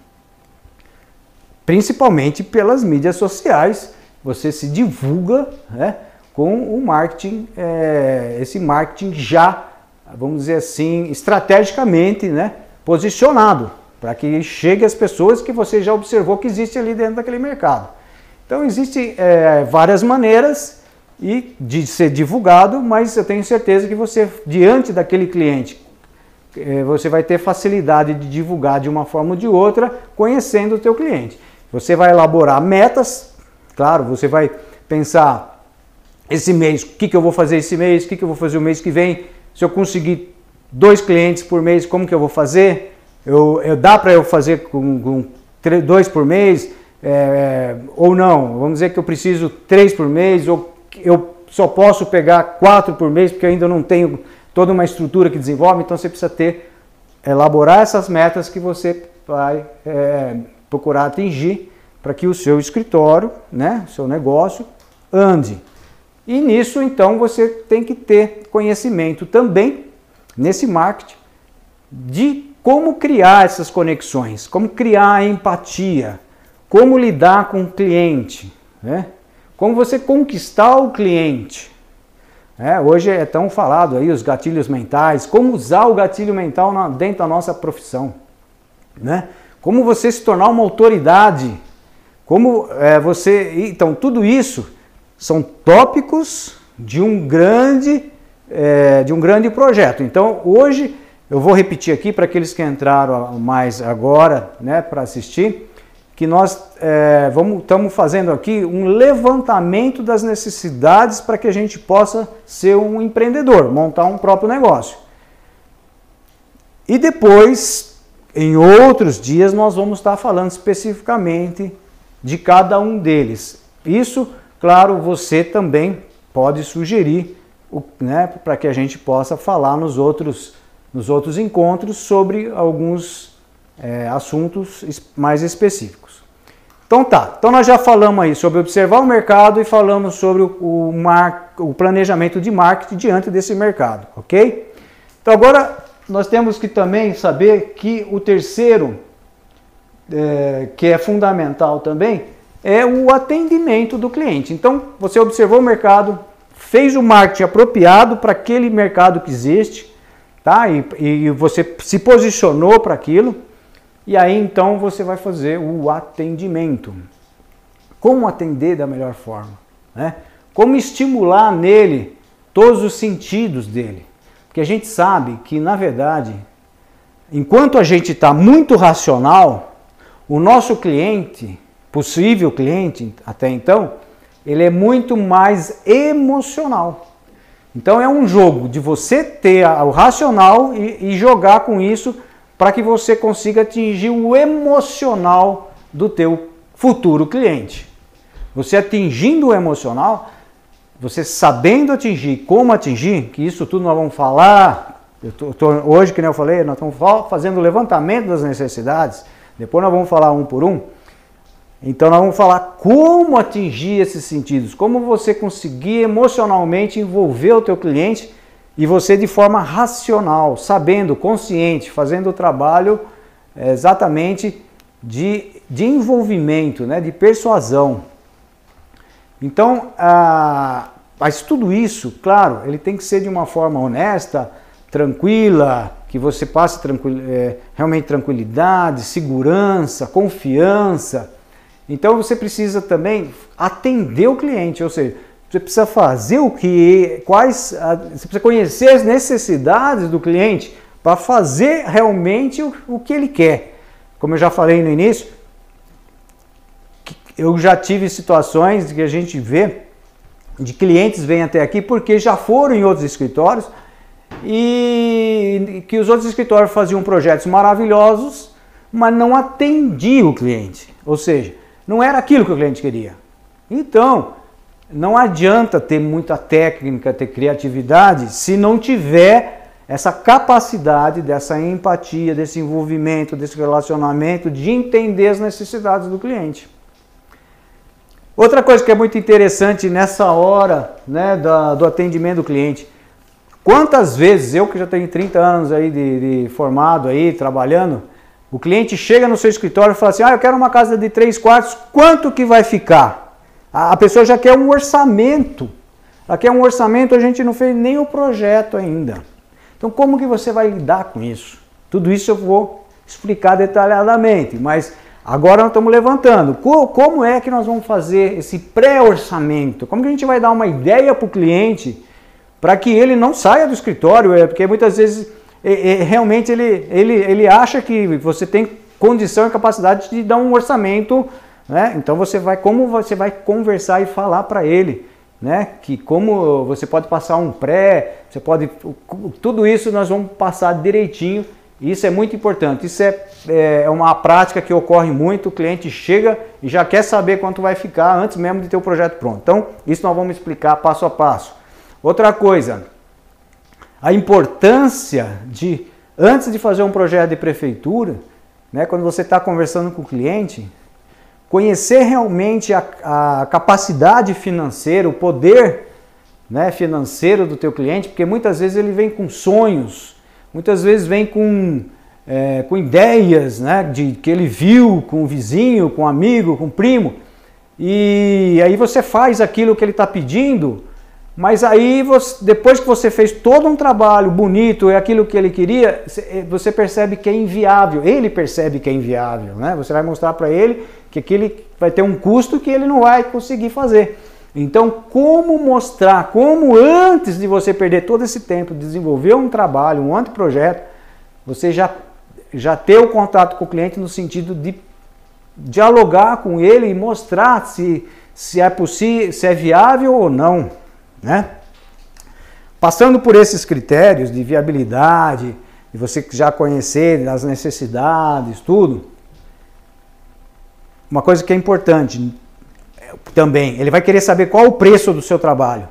principalmente pelas mídias sociais. Você se divulga né, com o marketing, é, esse marketing já, vamos dizer assim, estrategicamente né, posicionado, para que chegue às pessoas que você já observou que existe ali dentro daquele mercado. Então existem é, várias maneiras e de ser divulgado, mas eu tenho certeza que você, diante daquele cliente, é, você vai ter facilidade de divulgar de uma forma ou de outra, conhecendo o teu cliente. Você vai elaborar metas, claro, você vai pensar esse mês, o que, que eu vou fazer esse mês, o que, que eu vou fazer o mês que vem, se eu conseguir dois clientes por mês, como que eu vou fazer? Eu, eu dá para eu fazer com, com dois por mês é, ou não? Vamos dizer que eu preciso três por mês ou eu só posso pegar quatro por mês porque eu ainda não tenho toda uma estrutura que desenvolve. Então você precisa ter elaborar essas metas que você vai é, procurar atingir para que o seu escritório, né, seu negócio ande. E nisso então você tem que ter conhecimento também nesse marketing de como criar essas conexões, como criar empatia, como lidar com o cliente, né? como você conquistar o cliente. É, hoje é tão falado aí os gatilhos mentais, como usar o gatilho mental na, dentro da nossa profissão, né? Como você se tornar uma autoridade, como é, você, então tudo isso são tópicos de um grande, é, de um grande projeto. Então hoje eu vou repetir aqui para aqueles que entraram mais agora, né, para assistir, que nós é, vamos, estamos fazendo aqui um levantamento das necessidades para que a gente possa ser um empreendedor, montar um próprio negócio. E depois, em outros dias, nós vamos estar falando especificamente de cada um deles. Isso, claro, você também pode sugerir né, para que a gente possa falar nos outros nos outros encontros sobre alguns é, assuntos mais específicos. Então tá, então nós já falamos aí sobre observar o mercado e falamos sobre o, mar, o planejamento de marketing diante desse mercado, ok? Então agora nós temos que também saber que o terceiro, é, que é fundamental também, é o atendimento do cliente. Então você observou o mercado, fez o marketing apropriado para aquele mercado que existe, tá? E, e você se posicionou para aquilo, e aí então você vai fazer o atendimento. Como atender da melhor forma? Né? Como estimular nele todos os sentidos dele? Porque a gente sabe que, na verdade, enquanto a gente está muito racional, o nosso cliente, possível cliente até então, ele é muito mais emocional. Então é um jogo de você ter o racional e, e jogar com isso para que você consiga atingir o emocional do teu futuro cliente. Você atingindo o emocional, você sabendo atingir, como atingir, que isso tudo nós vamos falar. Eu tô, tô, hoje, que nem eu falei, nós estamos fazendo o levantamento das necessidades. Depois nós vamos falar um por um. Então nós vamos falar como atingir esses sentidos, como você conseguir emocionalmente envolver o teu cliente e você de forma racional, sabendo, consciente, fazendo o trabalho é, exatamente de, de envolvimento, né, de persuasão. Então, ah, mas tudo isso, claro, ele tem que ser de uma forma honesta, tranquila, que você passe tranquil, é, realmente tranquilidade, segurança, confiança então você precisa também atender o cliente, ou seja, você precisa fazer o que, quais, você precisa conhecer as necessidades do cliente para fazer realmente o, o que ele quer. Como eu já falei no início, eu já tive situações que a gente vê de clientes vêm até aqui porque já foram em outros escritórios e que os outros escritórios faziam projetos maravilhosos, mas não atendiam o cliente. Ou seja, não era aquilo que o cliente queria. Então, não adianta ter muita técnica, ter criatividade, se não tiver essa capacidade dessa empatia, desse envolvimento, desse relacionamento, de entender as necessidades do cliente. Outra coisa que é muito interessante nessa hora né, da, do atendimento do cliente, quantas vezes, eu que já tenho 30 anos aí de, de formado aí, trabalhando, o cliente chega no seu escritório e fala assim: Ah, eu quero uma casa de três quartos, quanto que vai ficar? A pessoa já quer um orçamento. Aqui é um orçamento, a gente não fez nem o projeto ainda. Então, como que você vai lidar com isso? Tudo isso eu vou explicar detalhadamente, mas agora nós estamos levantando. Como é que nós vamos fazer esse pré-orçamento? Como que a gente vai dar uma ideia para o cliente para que ele não saia do escritório? É, porque muitas vezes é, é, realmente ele, ele, ele acha que você tem condição e capacidade de dar um orçamento, né? Então você vai, como você vai conversar e falar para ele, né? Que como você pode passar um pré, você pode, tudo isso nós vamos passar direitinho. Isso é muito importante. Isso é, é, é uma prática que ocorre muito. O cliente chega e já quer saber quanto vai ficar antes mesmo de ter o projeto pronto. Então, isso nós vamos explicar passo a passo. Outra coisa, a importância de, antes de fazer um projeto de prefeitura, né, quando você está conversando com o cliente, conhecer realmente a, a capacidade financeira, o poder né, financeiro do teu cliente, porque muitas vezes ele vem com sonhos, muitas vezes vem com, é, com ideias né, de que ele viu com o vizinho, com o amigo, com o primo, e aí você faz aquilo que ele está pedindo, mas aí, você, depois que você fez todo um trabalho bonito, é aquilo que ele queria, você percebe que é inviável. Ele percebe que é inviável, né? Você vai mostrar para ele que aquele vai ter um custo que ele não vai conseguir fazer. Então, como mostrar, como antes de você perder todo esse tempo, desenvolver um trabalho, um anteprojeto, você já, já ter o contato com o cliente no sentido de dialogar com ele e mostrar se, se é possível, se é viável ou não. Né? Passando por esses critérios de viabilidade, de você já conhecer as necessidades, tudo, uma coisa que é importante também, ele vai querer saber qual o preço do seu trabalho.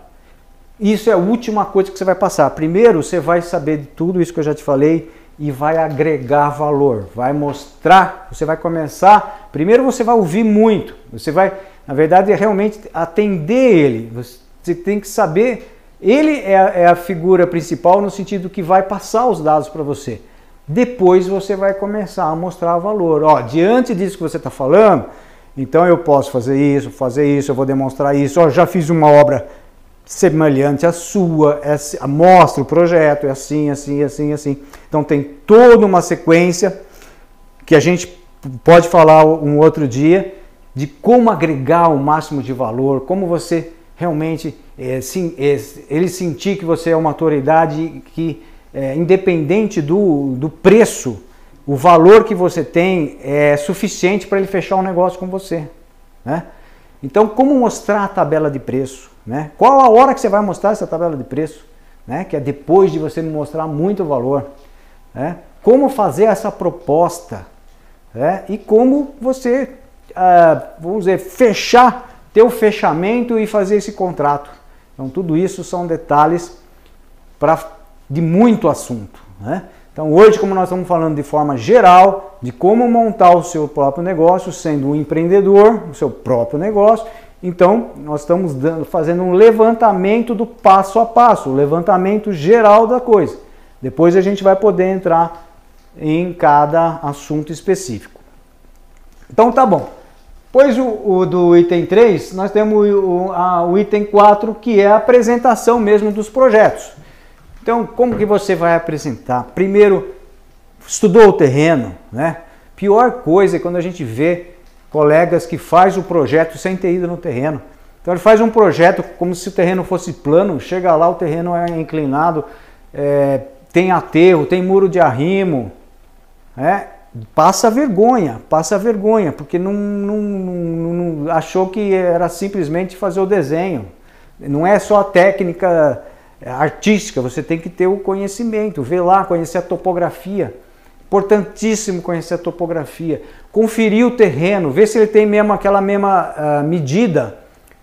Isso é a última coisa que você vai passar. Primeiro, você vai saber de tudo isso que eu já te falei e vai agregar valor, vai mostrar, você vai começar. Primeiro, você vai ouvir muito, você vai, na verdade, realmente atender ele. Você tem que saber, ele é a, é a figura principal no sentido que vai passar os dados para você. Depois você vai começar a mostrar valor. Ó, diante disso que você está falando, então eu posso fazer isso, fazer isso, eu vou demonstrar isso. Já fiz uma obra semelhante à sua, é, mostra o projeto, é assim, assim, assim, assim. Então tem toda uma sequência que a gente pode falar um outro dia de como agregar o máximo de valor, como você realmente é, sim, é, ele sentir que você é uma autoridade que, é, independente do, do preço, o valor que você tem é suficiente para ele fechar um negócio com você. Né? Então, como mostrar a tabela de preço? Né? Qual a hora que você vai mostrar essa tabela de preço? Né? Que é depois de você mostrar muito valor. Né? Como fazer essa proposta? Né? E como você, ah, vamos dizer, fechar ter o fechamento e fazer esse contrato. Então, tudo isso são detalhes pra, de muito assunto. Né? Então, hoje, como nós estamos falando de forma geral, de como montar o seu próprio negócio, sendo um empreendedor, o seu próprio negócio, então nós estamos dando, fazendo um levantamento do passo a passo, o levantamento geral da coisa. Depois a gente vai poder entrar em cada assunto específico. Então, tá bom. Pois o, o, do item 3, nós temos o, a, o item 4, que é a apresentação mesmo dos projetos. Então, como que você vai apresentar? Primeiro, estudou o terreno, né? Pior coisa é quando a gente vê colegas que faz o projeto sem ter ido no terreno. Então ele faz um projeto como se o terreno fosse plano, chega lá, o terreno é inclinado, é, tem aterro, tem muro de arrimo, né? passa vergonha, passa vergonha, porque não, não, não, não, achou que era simplesmente fazer o desenho. Não é só a técnica artística, você tem que ter o conhecimento, ver lá, conhecer a topografia. Importantíssimo conhecer a topografia. Conferir o terreno, ver se ele tem mesmo aquela mesma uh, medida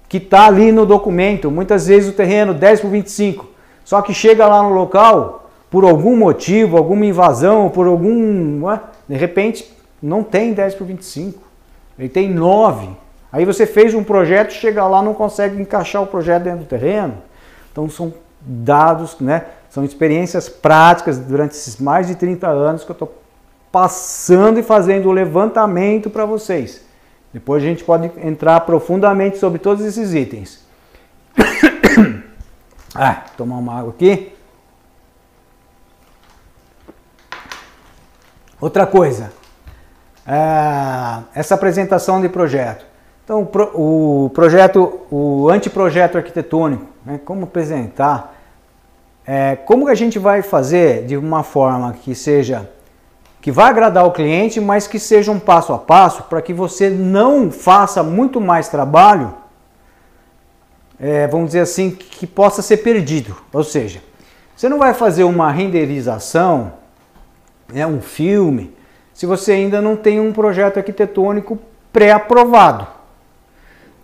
que está ali no documento. Muitas vezes o terreno 10 por 25. Só que chega lá no local, por algum motivo, alguma invasão, por algum. Uh, de repente, não tem 10 por 25, ele tem 9. Aí você fez um projeto, chega lá, não consegue encaixar o projeto dentro do terreno. Então são dados, né? São experiências práticas durante esses mais de 30 anos que eu estou passando e fazendo o levantamento para vocês. Depois a gente pode entrar profundamente sobre todos esses itens. Ah, tomar uma água aqui. Outra coisa, é, essa apresentação de projeto. Então, o projeto, o anteprojeto arquitetônico, né, como apresentar, é, como que a gente vai fazer de uma forma que seja, que vai agradar o cliente, mas que seja um passo a passo para que você não faça muito mais trabalho, é, vamos dizer assim, que possa ser perdido. Ou seja, você não vai fazer uma renderização, né, um filme, se você ainda não tem um projeto arquitetônico pré-aprovado.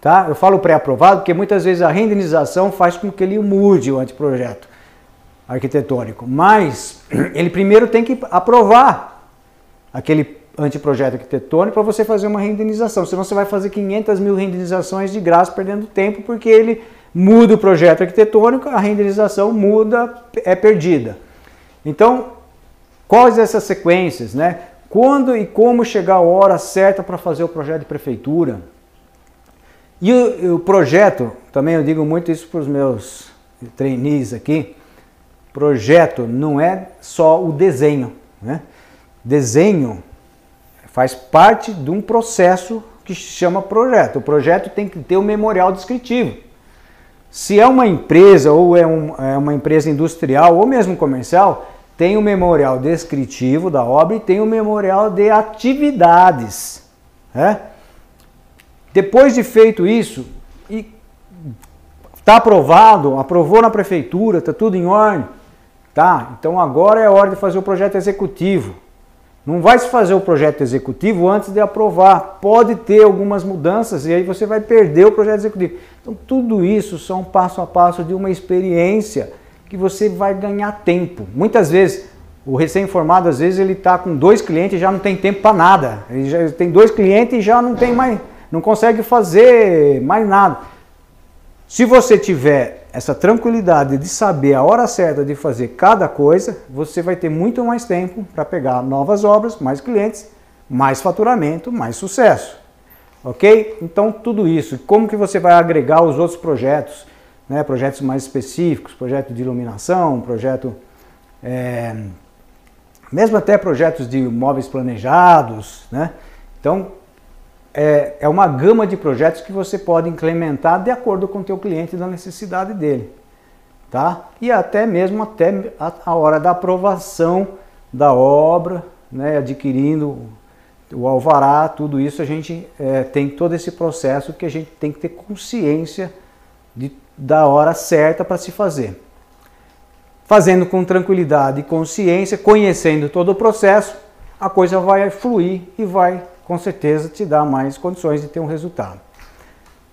Tá? Eu falo pré-aprovado porque muitas vezes a renderização faz com que ele mude o anteprojeto arquitetônico, mas ele primeiro tem que aprovar aquele anteprojeto arquitetônico para você fazer uma renderização, senão você vai fazer 500 mil renderizações de graça perdendo tempo porque ele muda o projeto arquitetônico, a renderização muda, é perdida. Então, quais essas sequências, né? Quando e como chegar a hora certa para fazer o projeto de prefeitura, e o, o, projeto, também eu digo muito isso para os meus trainees aqui, projeto não é só o desenho. Né? Desenho faz parte de um processo que se chama projeto. O projeto tem que ter um memorial descritivo. Se é uma empresa ou é, um, é uma empresa industrial ou mesmo comercial, tem o um memorial descritivo da obra e tem o um memorial de atividades. Né? Depois de feito isso, e está aprovado, aprovou na prefeitura, está tudo em ordem, tá? Então agora é hora de fazer o projeto executivo. Não vai se fazer o projeto executivo antes de aprovar. Pode ter algumas mudanças e aí você vai perder o projeto executivo. Então tudo isso são passo a passo de uma experiência que você vai ganhar tempo. Muitas vezes o recém-formado às vezes ele está com dois clientes e já não tem tempo para nada. Ele já tem dois clientes e já não tem mais não consegue fazer mais nada. Se você tiver essa tranquilidade de saber a hora certa de fazer cada coisa, você vai ter muito mais tempo para pegar novas obras, mais clientes, mais faturamento, mais sucesso. Ok? Então tudo isso, como que você vai agregar os outros projetos, né? projetos mais específicos, projeto de iluminação, projeto, é, mesmo até projetos de móveis planejados, né? Então é, é uma gama de projetos que você pode implementar de acordo com o teu cliente e da necessidade dele. Tá? E até mesmo até a, a hora da aprovação da obra, né, adquirindo o alvará, tudo isso a gente é, tem todo esse processo que a gente tem que ter consciência de, da hora certa para se fazer. Fazendo com tranquilidade e consciência, conhecendo todo o processo, a coisa vai fluir e vai com certeza te dá mais condições de ter um resultado.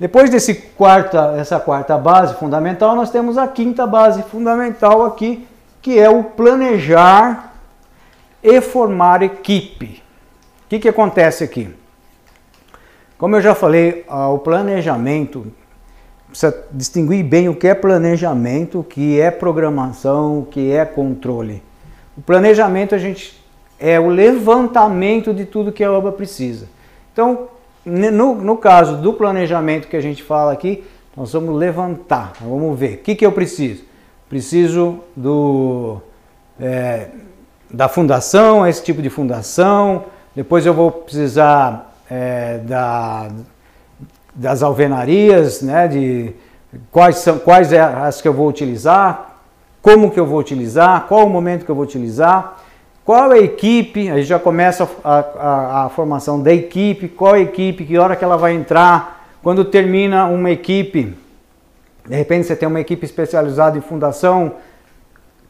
Depois desse quarta, essa quarta base fundamental, nós temos a quinta base fundamental aqui, que é o planejar e formar equipe. O que, que acontece aqui? Como eu já falei, o planejamento precisa distinguir bem o que é planejamento, o que é programação, o que é controle. O planejamento a gente é o levantamento de tudo que a obra precisa. Então, no, no caso do planejamento que a gente fala aqui, nós vamos levantar, vamos ver o que, que eu preciso. Preciso do, é, da fundação, esse tipo de fundação, depois eu vou precisar é, da, das alvenarias, né, de quais são quais é as que eu vou utilizar, como que eu vou utilizar, qual o momento que eu vou utilizar. Qual a equipe? Aí já começa a, a, a, formação da equipe. Qual a equipe? Que hora que ela vai entrar? Quando termina uma equipe, de repente você tem uma equipe especializada em fundação.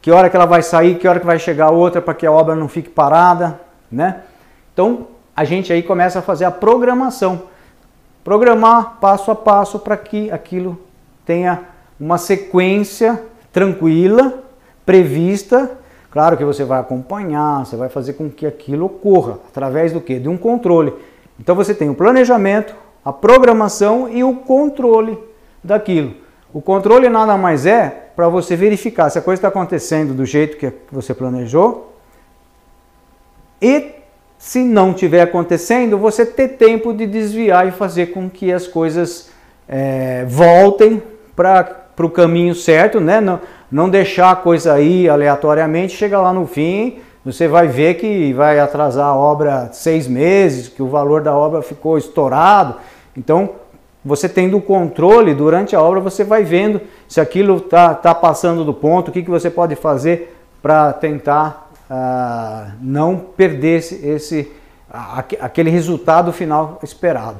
Que hora que ela vai sair? Que hora que vai chegar outra para que a obra não fique parada, né? Então a gente aí começa a fazer a programação, programar passo a passo para que aquilo tenha uma sequência tranquila, prevista Claro que você vai acompanhar, você vai fazer com que aquilo ocorra através do que? De um controle. Então você tem o planejamento, a programação e o controle daquilo. O controle nada mais é para você verificar se a coisa está acontecendo do jeito que você planejou e se não estiver acontecendo, você ter tempo de desviar e fazer com que as coisas é, voltem para o caminho certo, né? Não, não deixar a coisa aí aleatoriamente, chega lá no fim, você vai ver que vai atrasar a obra seis meses, que o valor da obra ficou estourado. Então, você tendo o controle durante a obra, você vai vendo se aquilo está tá passando do ponto, o que, que você pode fazer para tentar uh, não perder esse, esse aquele resultado final esperado.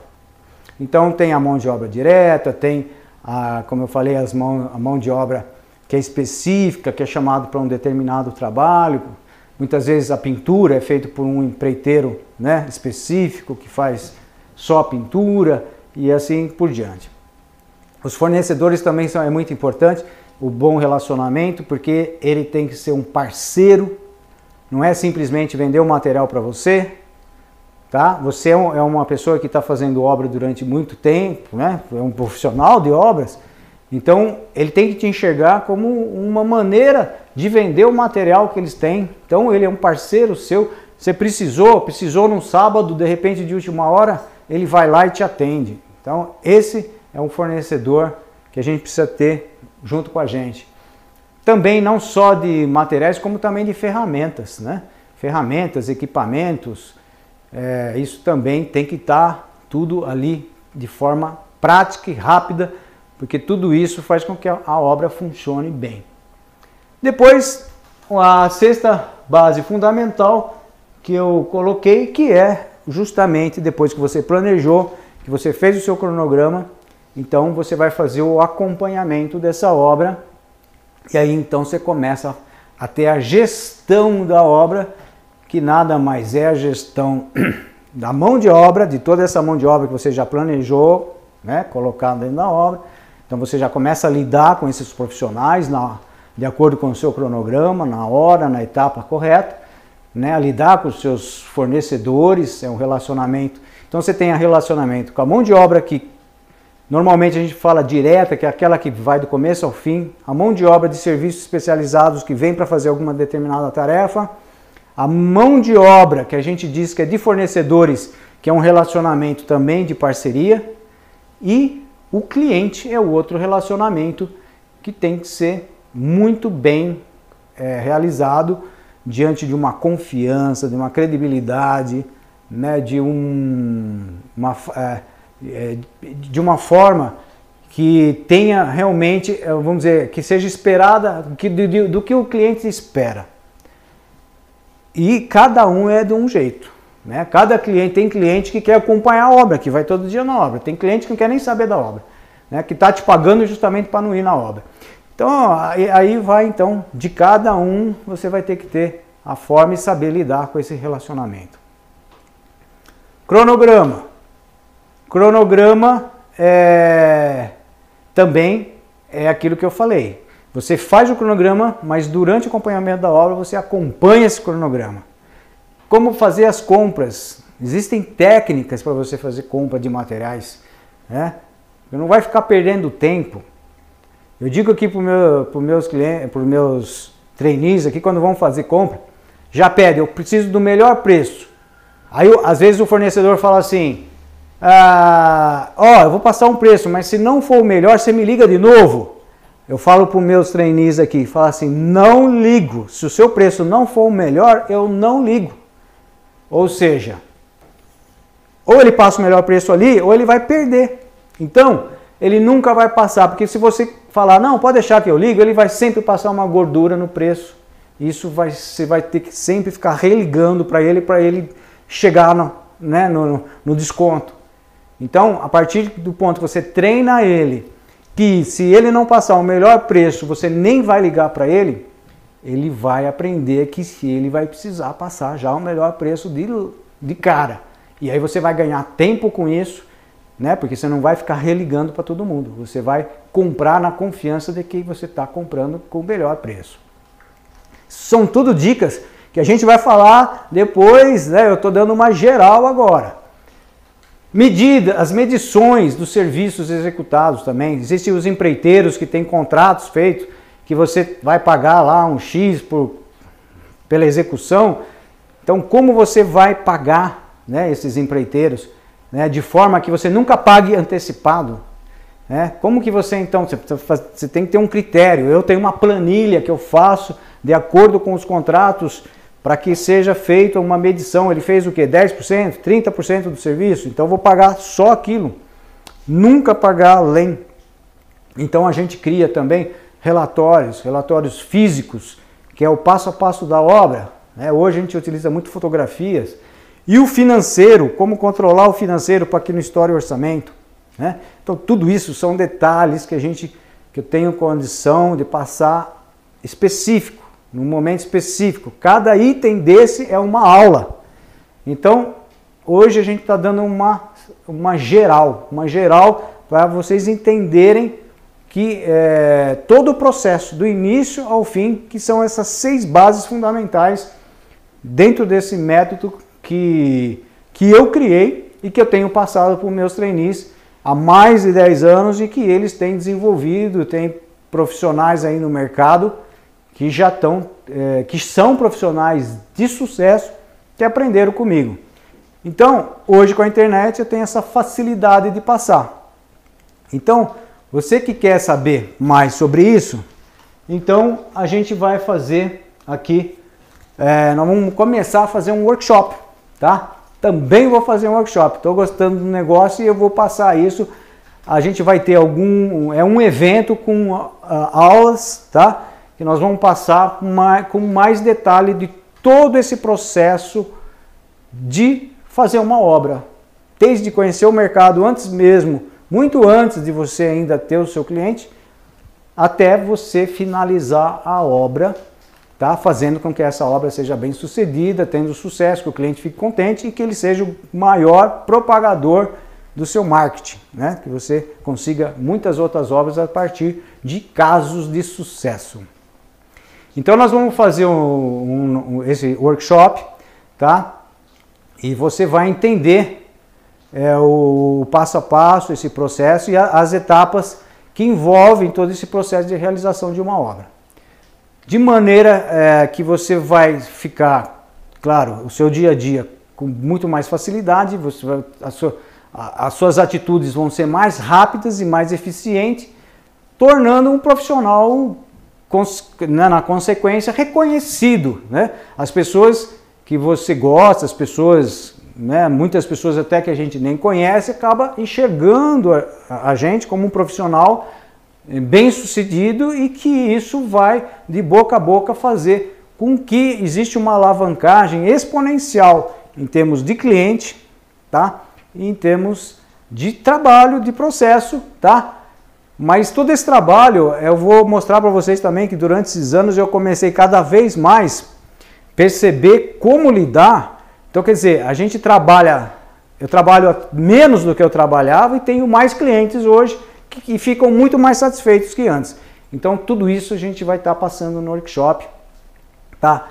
Então tem a mão de obra direta, tem, a, como eu falei, as mão, a mão de obra que é específica, que é chamado para um determinado trabalho. Muitas vezes a pintura é feita por um empreiteiro né, específico que faz só a pintura e assim por diante. Os fornecedores também são é muito importante o bom relacionamento porque ele tem que ser um parceiro, não é simplesmente vender o material para você, tá? Você é, é uma pessoa que está fazendo obra durante muito tempo, né? É um profissional de obras, então ele tem que te enxergar como uma maneira de vender o material que eles têm. Então ele é um parceiro seu. Você precisou, precisou num sábado, de repente de última hora, ele vai lá e te atende. Então esse é um fornecedor que a gente precisa ter junto com a gente. Também não só de materiais, como também de ferramentas, né? Ferramentas, equipamentos, é, isso também tem que estar tá tudo ali de forma prática e rápida, porque tudo isso faz com que a, obra funcione bem. Depois, a sexta base fundamental que eu coloquei, que é justamente depois que você planejou, que você fez o seu cronograma, então você vai fazer o acompanhamento dessa obra e aí então você começa a ter a gestão da obra que nada mais é a gestão da mão de obra, de toda essa mão de obra que você já planejou, né, colocar dentro da obra. Então você já começa a lidar com esses profissionais na, de acordo com o seu cronograma, na hora, na etapa correta, né, a lidar com os seus fornecedores, é um relacionamento. Então você tem a relacionamento com a mão de obra que normalmente a gente fala direta, que é aquela que vai do começo ao fim, a mão de obra de serviços especializados que vem para fazer alguma determinada tarefa a mão de obra, que a gente diz que é de fornecedores, que é um relacionamento também de parceria, e o cliente é o outro relacionamento que tem que ser muito bem é, realizado diante de uma confiança, de uma credibilidade, né, de, um, uma, é, é de uma forma que tenha realmente, é, vamos dizer, que seja esperada que, do, do que o cliente espera. E cada um é de um jeito. Né? Cada cliente tem cliente que quer acompanhar a obra, que vai todo dia na obra. Tem cliente que não quer nem saber da obra, né? que está te pagando justamente para não ir na obra. Então aí vai então de cada um você vai ter que ter a forma e saber lidar com esse relacionamento. Cronograma. Cronograma é, também é aquilo que eu falei. Você faz o cronograma, mas durante o acompanhamento da obra você acompanha esse cronograma. Como fazer as compras? Existem técnicas para você fazer compra de materiais. Né? Você não vai ficar perdendo tempo. Eu digo aqui para meu, os meus clientes, para os meus trainees aqui, quando vão fazer compra, já pede, eu preciso do melhor preço. Aí às vezes o fornecedor fala assim, ah, ó, eu vou passar um preço, mas se não for o melhor, você me liga de novo. Eu falo para os meus trainees aqui, falo assim, não ligo. Se o seu preço não for o melhor, eu não ligo. Ou seja, ou ele passa o melhor preço ali, ou ele vai perder. Então, ele nunca vai passar, porque se você falar, não, pode deixar que eu ligo, ele vai sempre passar uma gordura no preço. Isso vai, você vai ter que sempre ficar religando para ele, para ele chegar no, né, no, no desconto. Então, a partir do ponto que você treina ele que se ele não passar o melhor preço, você nem vai ligar para ele, ele vai aprender que se ele vai precisar passar já o melhor preço de, de cara. E aí você vai ganhar tempo com isso, né? Porque você não vai ficar religando para todo mundo. Você vai comprar na confiança de que você está comprando com o melhor preço. São tudo dicas que a gente vai falar depois, né? Eu estou dando uma geral agora. Medida, as medições dos serviços executados também. Existem os empreiteiros que têm contratos feitos que você vai pagar lá um X por, pela execução. Então, como você vai pagar né, esses empreiteiros né, de forma que você nunca pague antecipado? Né? Como que você então, você, você tem que ter um critério. Eu tenho uma planilha que eu faço de acordo com os contratos para que seja feita uma medição. Ele fez o que? 10%, 30% do serviço? Então vou pagar só aquilo. Nunca pagar além. Então a gente cria também relatórios, relatórios físicos, que é o passo a passo da obra. Né? Hoje a gente utiliza muito fotografias. E o financeiro, como controlar o financeiro para que não estoure o orçamento. Né? Então tudo isso são detalhes que a gente que eu tenho condição de passar específico, num momento específico. Cada item desse é uma aula. Então hoje a gente está dando uma, uma geral, uma geral para vocês entenderem que é, todo o processo, do início ao fim, que são essas seis bases fundamentais dentro desse método que, que eu criei e que eu tenho passado para os meus trainees há mais de 10 anos e que eles têm desenvolvido, tem profissionais aí no mercado que já estão, é, que são profissionais de sucesso que aprenderam comigo. Então, hoje com a internet eu tenho essa facilidade de passar. Então, você que quer saber mais sobre isso, então a gente vai fazer aqui, é, nós vamos começar a fazer um workshop, tá? Também vou fazer um workshop. Estou gostando do negócio e eu vou passar isso. A gente vai ter algum, é um evento com uh, aulas, tá? Que nós vamos passar mais, com mais detalhe de todo esse processo de fazer uma obra, desde conhecer o mercado antes mesmo, muito antes de você ainda ter o seu cliente, até você finalizar a obra tá? fazendo com que essa obra seja bem sucedida, tendo sucesso, que o cliente fique contente e que ele seja o maior propagador do seu marketing, né? que você consiga muitas outras obras a partir de casos de sucesso. Então nós vamos fazer um, um, esse workshop, tá? E você vai entender é, o passo a passo, esse processo e a, as etapas que envolvem todo esse processo de realização de uma obra de maneira é, que você vai ficar, claro, o seu dia a dia com muito mais facilidade, você vai, a sua, a, as suas atitudes vão ser mais rápidas e mais eficientes, tornando um profissional né, na consequência reconhecido, né? As pessoas que você gosta, as pessoas, né, muitas pessoas até que a gente nem conhece, acaba enxergando a, a gente como um profissional bem sucedido e que isso vai de boca a boca fazer com que existe uma alavancagem exponencial em termos de cliente, tá? Em termos de trabalho, de processo, tá? Mas todo esse trabalho, eu vou mostrar para vocês também que durante esses anos eu comecei cada vez mais perceber como lidar. Então, quer dizer, a gente trabalha, eu trabalho menos do que eu trabalhava e tenho mais clientes hoje e ficam muito mais satisfeitos que antes. Então tudo isso a gente vai estar tá passando no workshop, tá?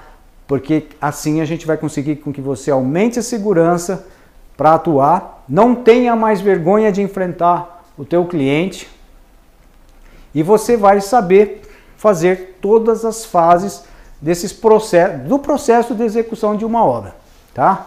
Porque assim a gente vai conseguir com que você aumente a segurança para atuar, não tenha mais vergonha de enfrentar o teu cliente e você vai saber fazer todas as fases desses processos, do processo de execução de uma obra, tá?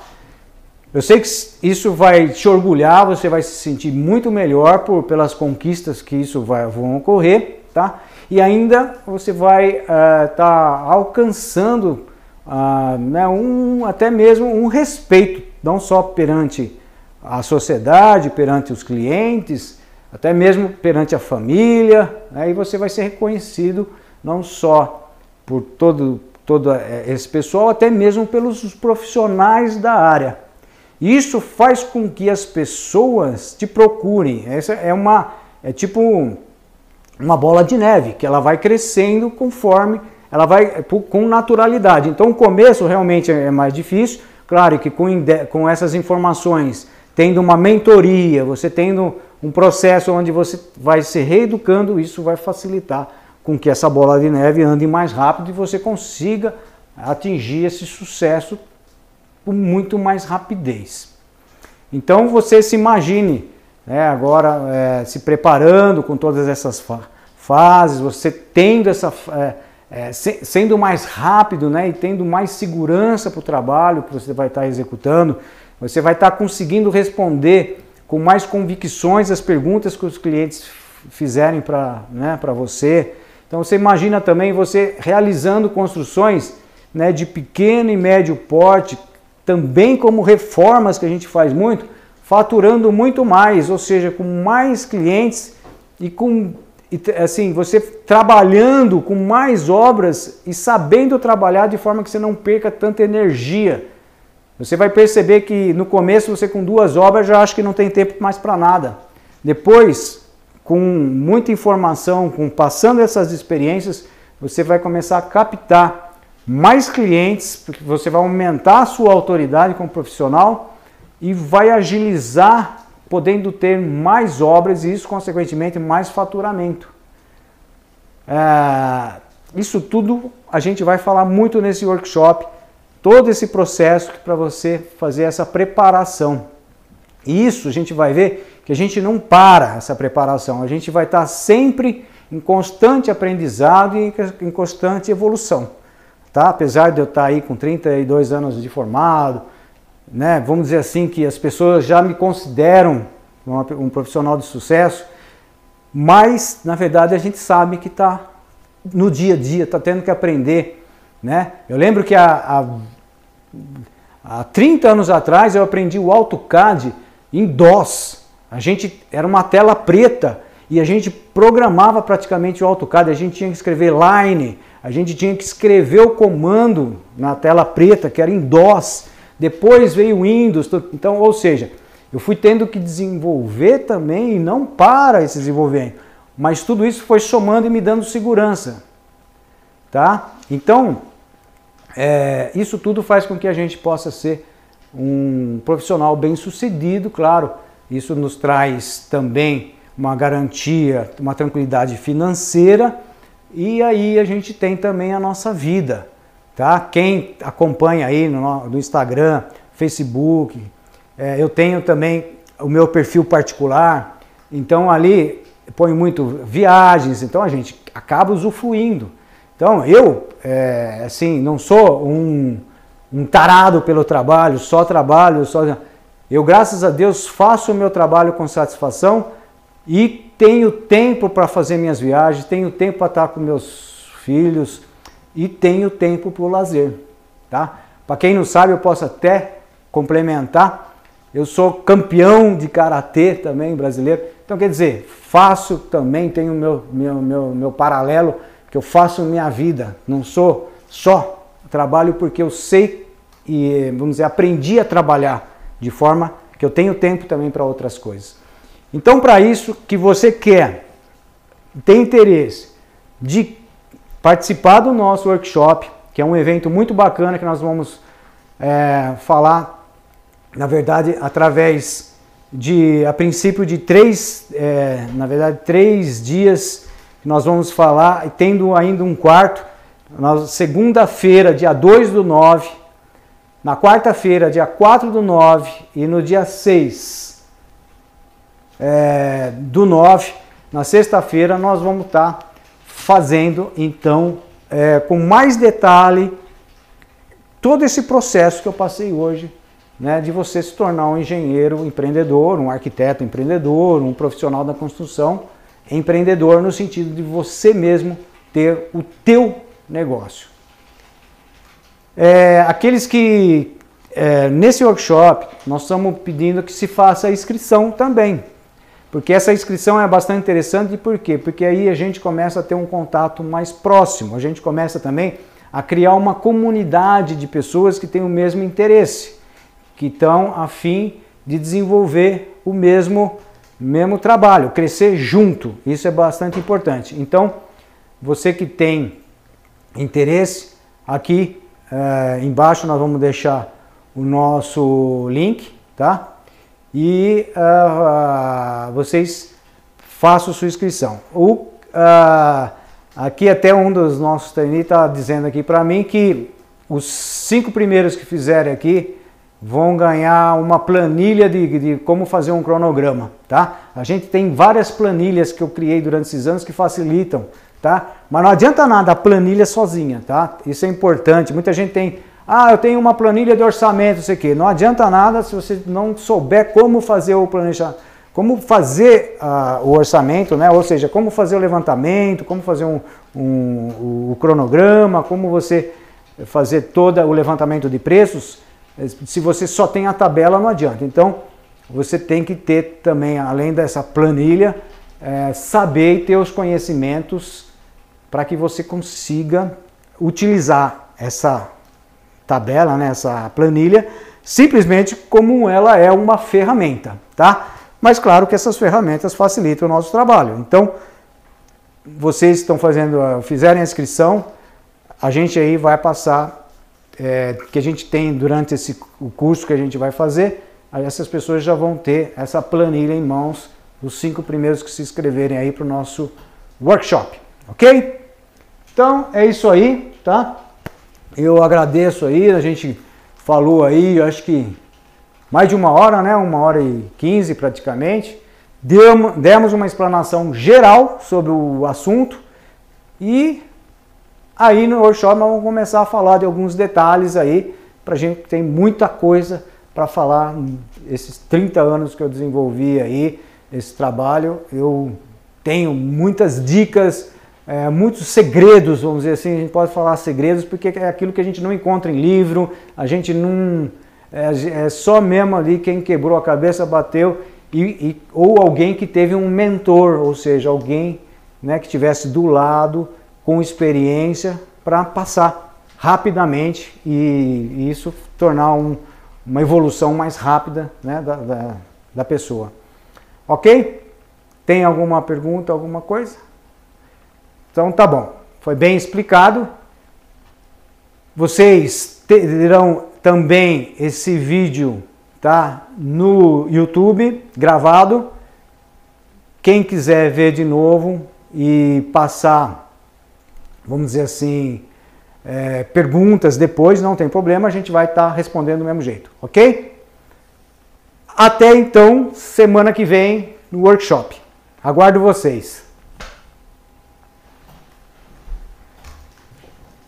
Eu sei que isso vai te orgulhar, você vai se sentir muito melhor por, pelas conquistas que isso vai, vão ocorrer, tá? E ainda você vai estar uh, tá alcançando uh, né, um, até mesmo um respeito, não só perante a sociedade, perante os clientes, até mesmo perante a família, né, e você vai ser reconhecido não só por todo, todo eh, esse pessoal, até mesmo pelos profissionais da área. Isso faz com que as pessoas te procurem. Essa é uma é tipo uma bola de neve que ela vai crescendo conforme ela vai com naturalidade. Então o começo realmente é mais difícil. Claro que com, com essas informações, tendo uma mentoria, você tendo um processo onde você vai se reeducando, isso vai facilitar com que essa bola de neve ande mais rápido e você consiga atingir esse sucesso com muito mais rapidez. Então você se imagine né, agora é, se preparando com todas essas fa fases, você tendo essa. É, é, se, sendo mais rápido né, e tendo mais segurança para o trabalho que você vai estar executando, você vai estar conseguindo responder com mais convicções as perguntas que os clientes fizerem para né, você. Então você imagina também você realizando construções né, de pequeno e médio porte, também como reformas que a gente faz muito, faturando muito mais, ou seja, com mais clientes e com assim, você trabalhando com mais obras e sabendo trabalhar de forma que você não perca tanta energia. Você vai perceber que no começo você com duas obras já acha que não tem tempo mais para nada. Depois, com muita informação, com passando essas experiências, você vai começar a captar mais clientes, você vai aumentar a sua autoridade como profissional e vai agilizar, podendo ter mais obras e isso, consequentemente, mais faturamento. É, isso tudo a gente vai falar muito nesse workshop, todo esse processo para você fazer essa preparação. Isso a gente vai ver que a gente não para essa preparação, a gente vai estar sempre em constante aprendizado e em constante evolução. Tá? Apesar de eu estar aí com 32 anos de formado, né, vamos dizer assim que as pessoas já me consideram um profissional de sucesso, mas na verdade a gente sabe que está no dia a dia, está tendo que aprender. Né? Eu lembro que há, há, há 30 anos atrás eu aprendi o AutoCAD em DOS. A gente era uma tela preta e a gente programava praticamente o AutoCAD, a gente tinha que escrever line, a gente tinha que escrever o comando na tela preta, que era em DOS. Depois veio o Windows, então, ou seja, eu fui tendo que desenvolver também e não para esse desenvolvimento, mas tudo isso foi somando e me dando segurança, tá? Então, é, isso tudo faz com que a gente possa ser um profissional bem sucedido, claro. Isso nos traz também uma garantia, uma tranquilidade financeira e aí a gente tem também a nossa vida, tá? Quem acompanha aí no, no Instagram, Facebook, é, eu tenho também o meu perfil particular, então ali põe muito viagens, então a gente acaba usufruindo. Então eu, é, assim, não sou um, um tarado pelo trabalho, só trabalho, só. Eu, graças a Deus, faço o meu trabalho com satisfação e tenho tempo para fazer minhas viagens, tenho tempo para estar com meus filhos e tenho tempo para o lazer, tá? Para quem não sabe, eu posso até complementar. Eu sou campeão de karatê também brasileiro. Então quer dizer, faço também, tenho meu meu meu, meu paralelo que eu faço minha vida. Não sou só trabalho porque eu sei e vamos dizer aprendi a trabalhar de forma que eu tenho tempo também para outras coisas. Então, para isso que você quer, tem interesse de participar do nosso workshop, que é um evento muito bacana que nós vamos é, falar, na verdade, através de, a princípio de três, é, na verdade, três dias nós vamos falar, e tendo ainda um quarto, segunda-feira, dia 2 do 9, na quarta-feira, dia 4 do 9 e no dia 6 é, do 9, na sexta-feira, nós vamos estar tá fazendo, então, é, com mais detalhe, todo esse processo que eu passei hoje, né, de você se tornar um engenheiro empreendedor, um arquiteto empreendedor, um profissional da construção empreendedor no sentido de você mesmo ter o teu negócio. É, aqueles que é, nesse workshop nós estamos pedindo que se faça a inscrição também. Porque essa inscrição é bastante interessante, por quê? Porque aí a gente começa a ter um contato mais próximo, a gente começa também a criar uma comunidade de pessoas que têm o mesmo interesse, que estão a fim de desenvolver o mesmo, mesmo trabalho, crescer junto. Isso é bastante importante. Então, você que tem interesse, aqui é, embaixo nós vamos deixar o nosso link, tá? e uh, uh, vocês façam sua inscrição. O, uh, aqui até um dos nossos trainees está dizendo aqui para mim que os cinco primeiros que fizerem aqui vão ganhar uma planilha de, de, como fazer um cronograma, tá? A gente tem várias planilhas que eu criei durante esses anos que facilitam, tá? Mas não adianta nada a planilha sozinha, tá? Isso é importante. Muita gente tem ah, eu tenho uma planilha de orçamento, isso aqui. Não adianta nada se você não souber como fazer o, planeja, como fazer uh, o orçamento, né? ou seja, como fazer o levantamento, como fazer um, um, o cronograma, como você fazer todo o levantamento de preços. Se você só tem a tabela, não adianta. Então, você tem que ter também, além dessa planilha, é, saber e ter os conhecimentos para que você consiga utilizar essa tabela, né, essa planilha, simplesmente como ela é uma ferramenta, tá? Mas claro que essas ferramentas facilitam o nosso trabalho. Então, vocês estão fazendo, fizerem a inscrição, a gente aí vai passar, é, que a gente tem durante esse, o curso que a gente vai fazer, essas pessoas já vão ter essa planilha em mãos, os cinco primeiros que se inscreverem aí para o nosso workshop, ok? Então é isso aí, tá? Eu agradeço aí, a gente falou aí, acho que mais de uma hora, né? Uma hora e quinze praticamente. Demos uma explanação geral sobre o assunto e aí no workshop nós vamos começar a falar de alguns detalhes aí, para gente tem muita coisa para falar. Esses 30 anos que eu desenvolvi aí esse trabalho, eu tenho muitas dicas, é, muitos segredos, vamos dizer assim, a gente pode falar segredos porque é aquilo que a gente não encontra em livro, a gente não é, é só mesmo ali quem quebrou a cabeça, bateu, e, e, ou alguém que teve um mentor, ou seja, alguém né, que estivesse do lado, com experiência, para passar rapidamente e, e isso tornar um, uma evolução mais rápida né, da, da, da pessoa. Ok? Tem alguma pergunta, alguma coisa? Então tá bom. Foi bem explicado. Vocês terão também esse vídeo tá no YouTube gravado. Quem quiser ver de novo e passar, vamos dizer assim, é, perguntas depois, não tem problema, a gente vai estar tá respondendo do mesmo jeito, ok? Até então, semana que vem no workshop. Aguardo vocês.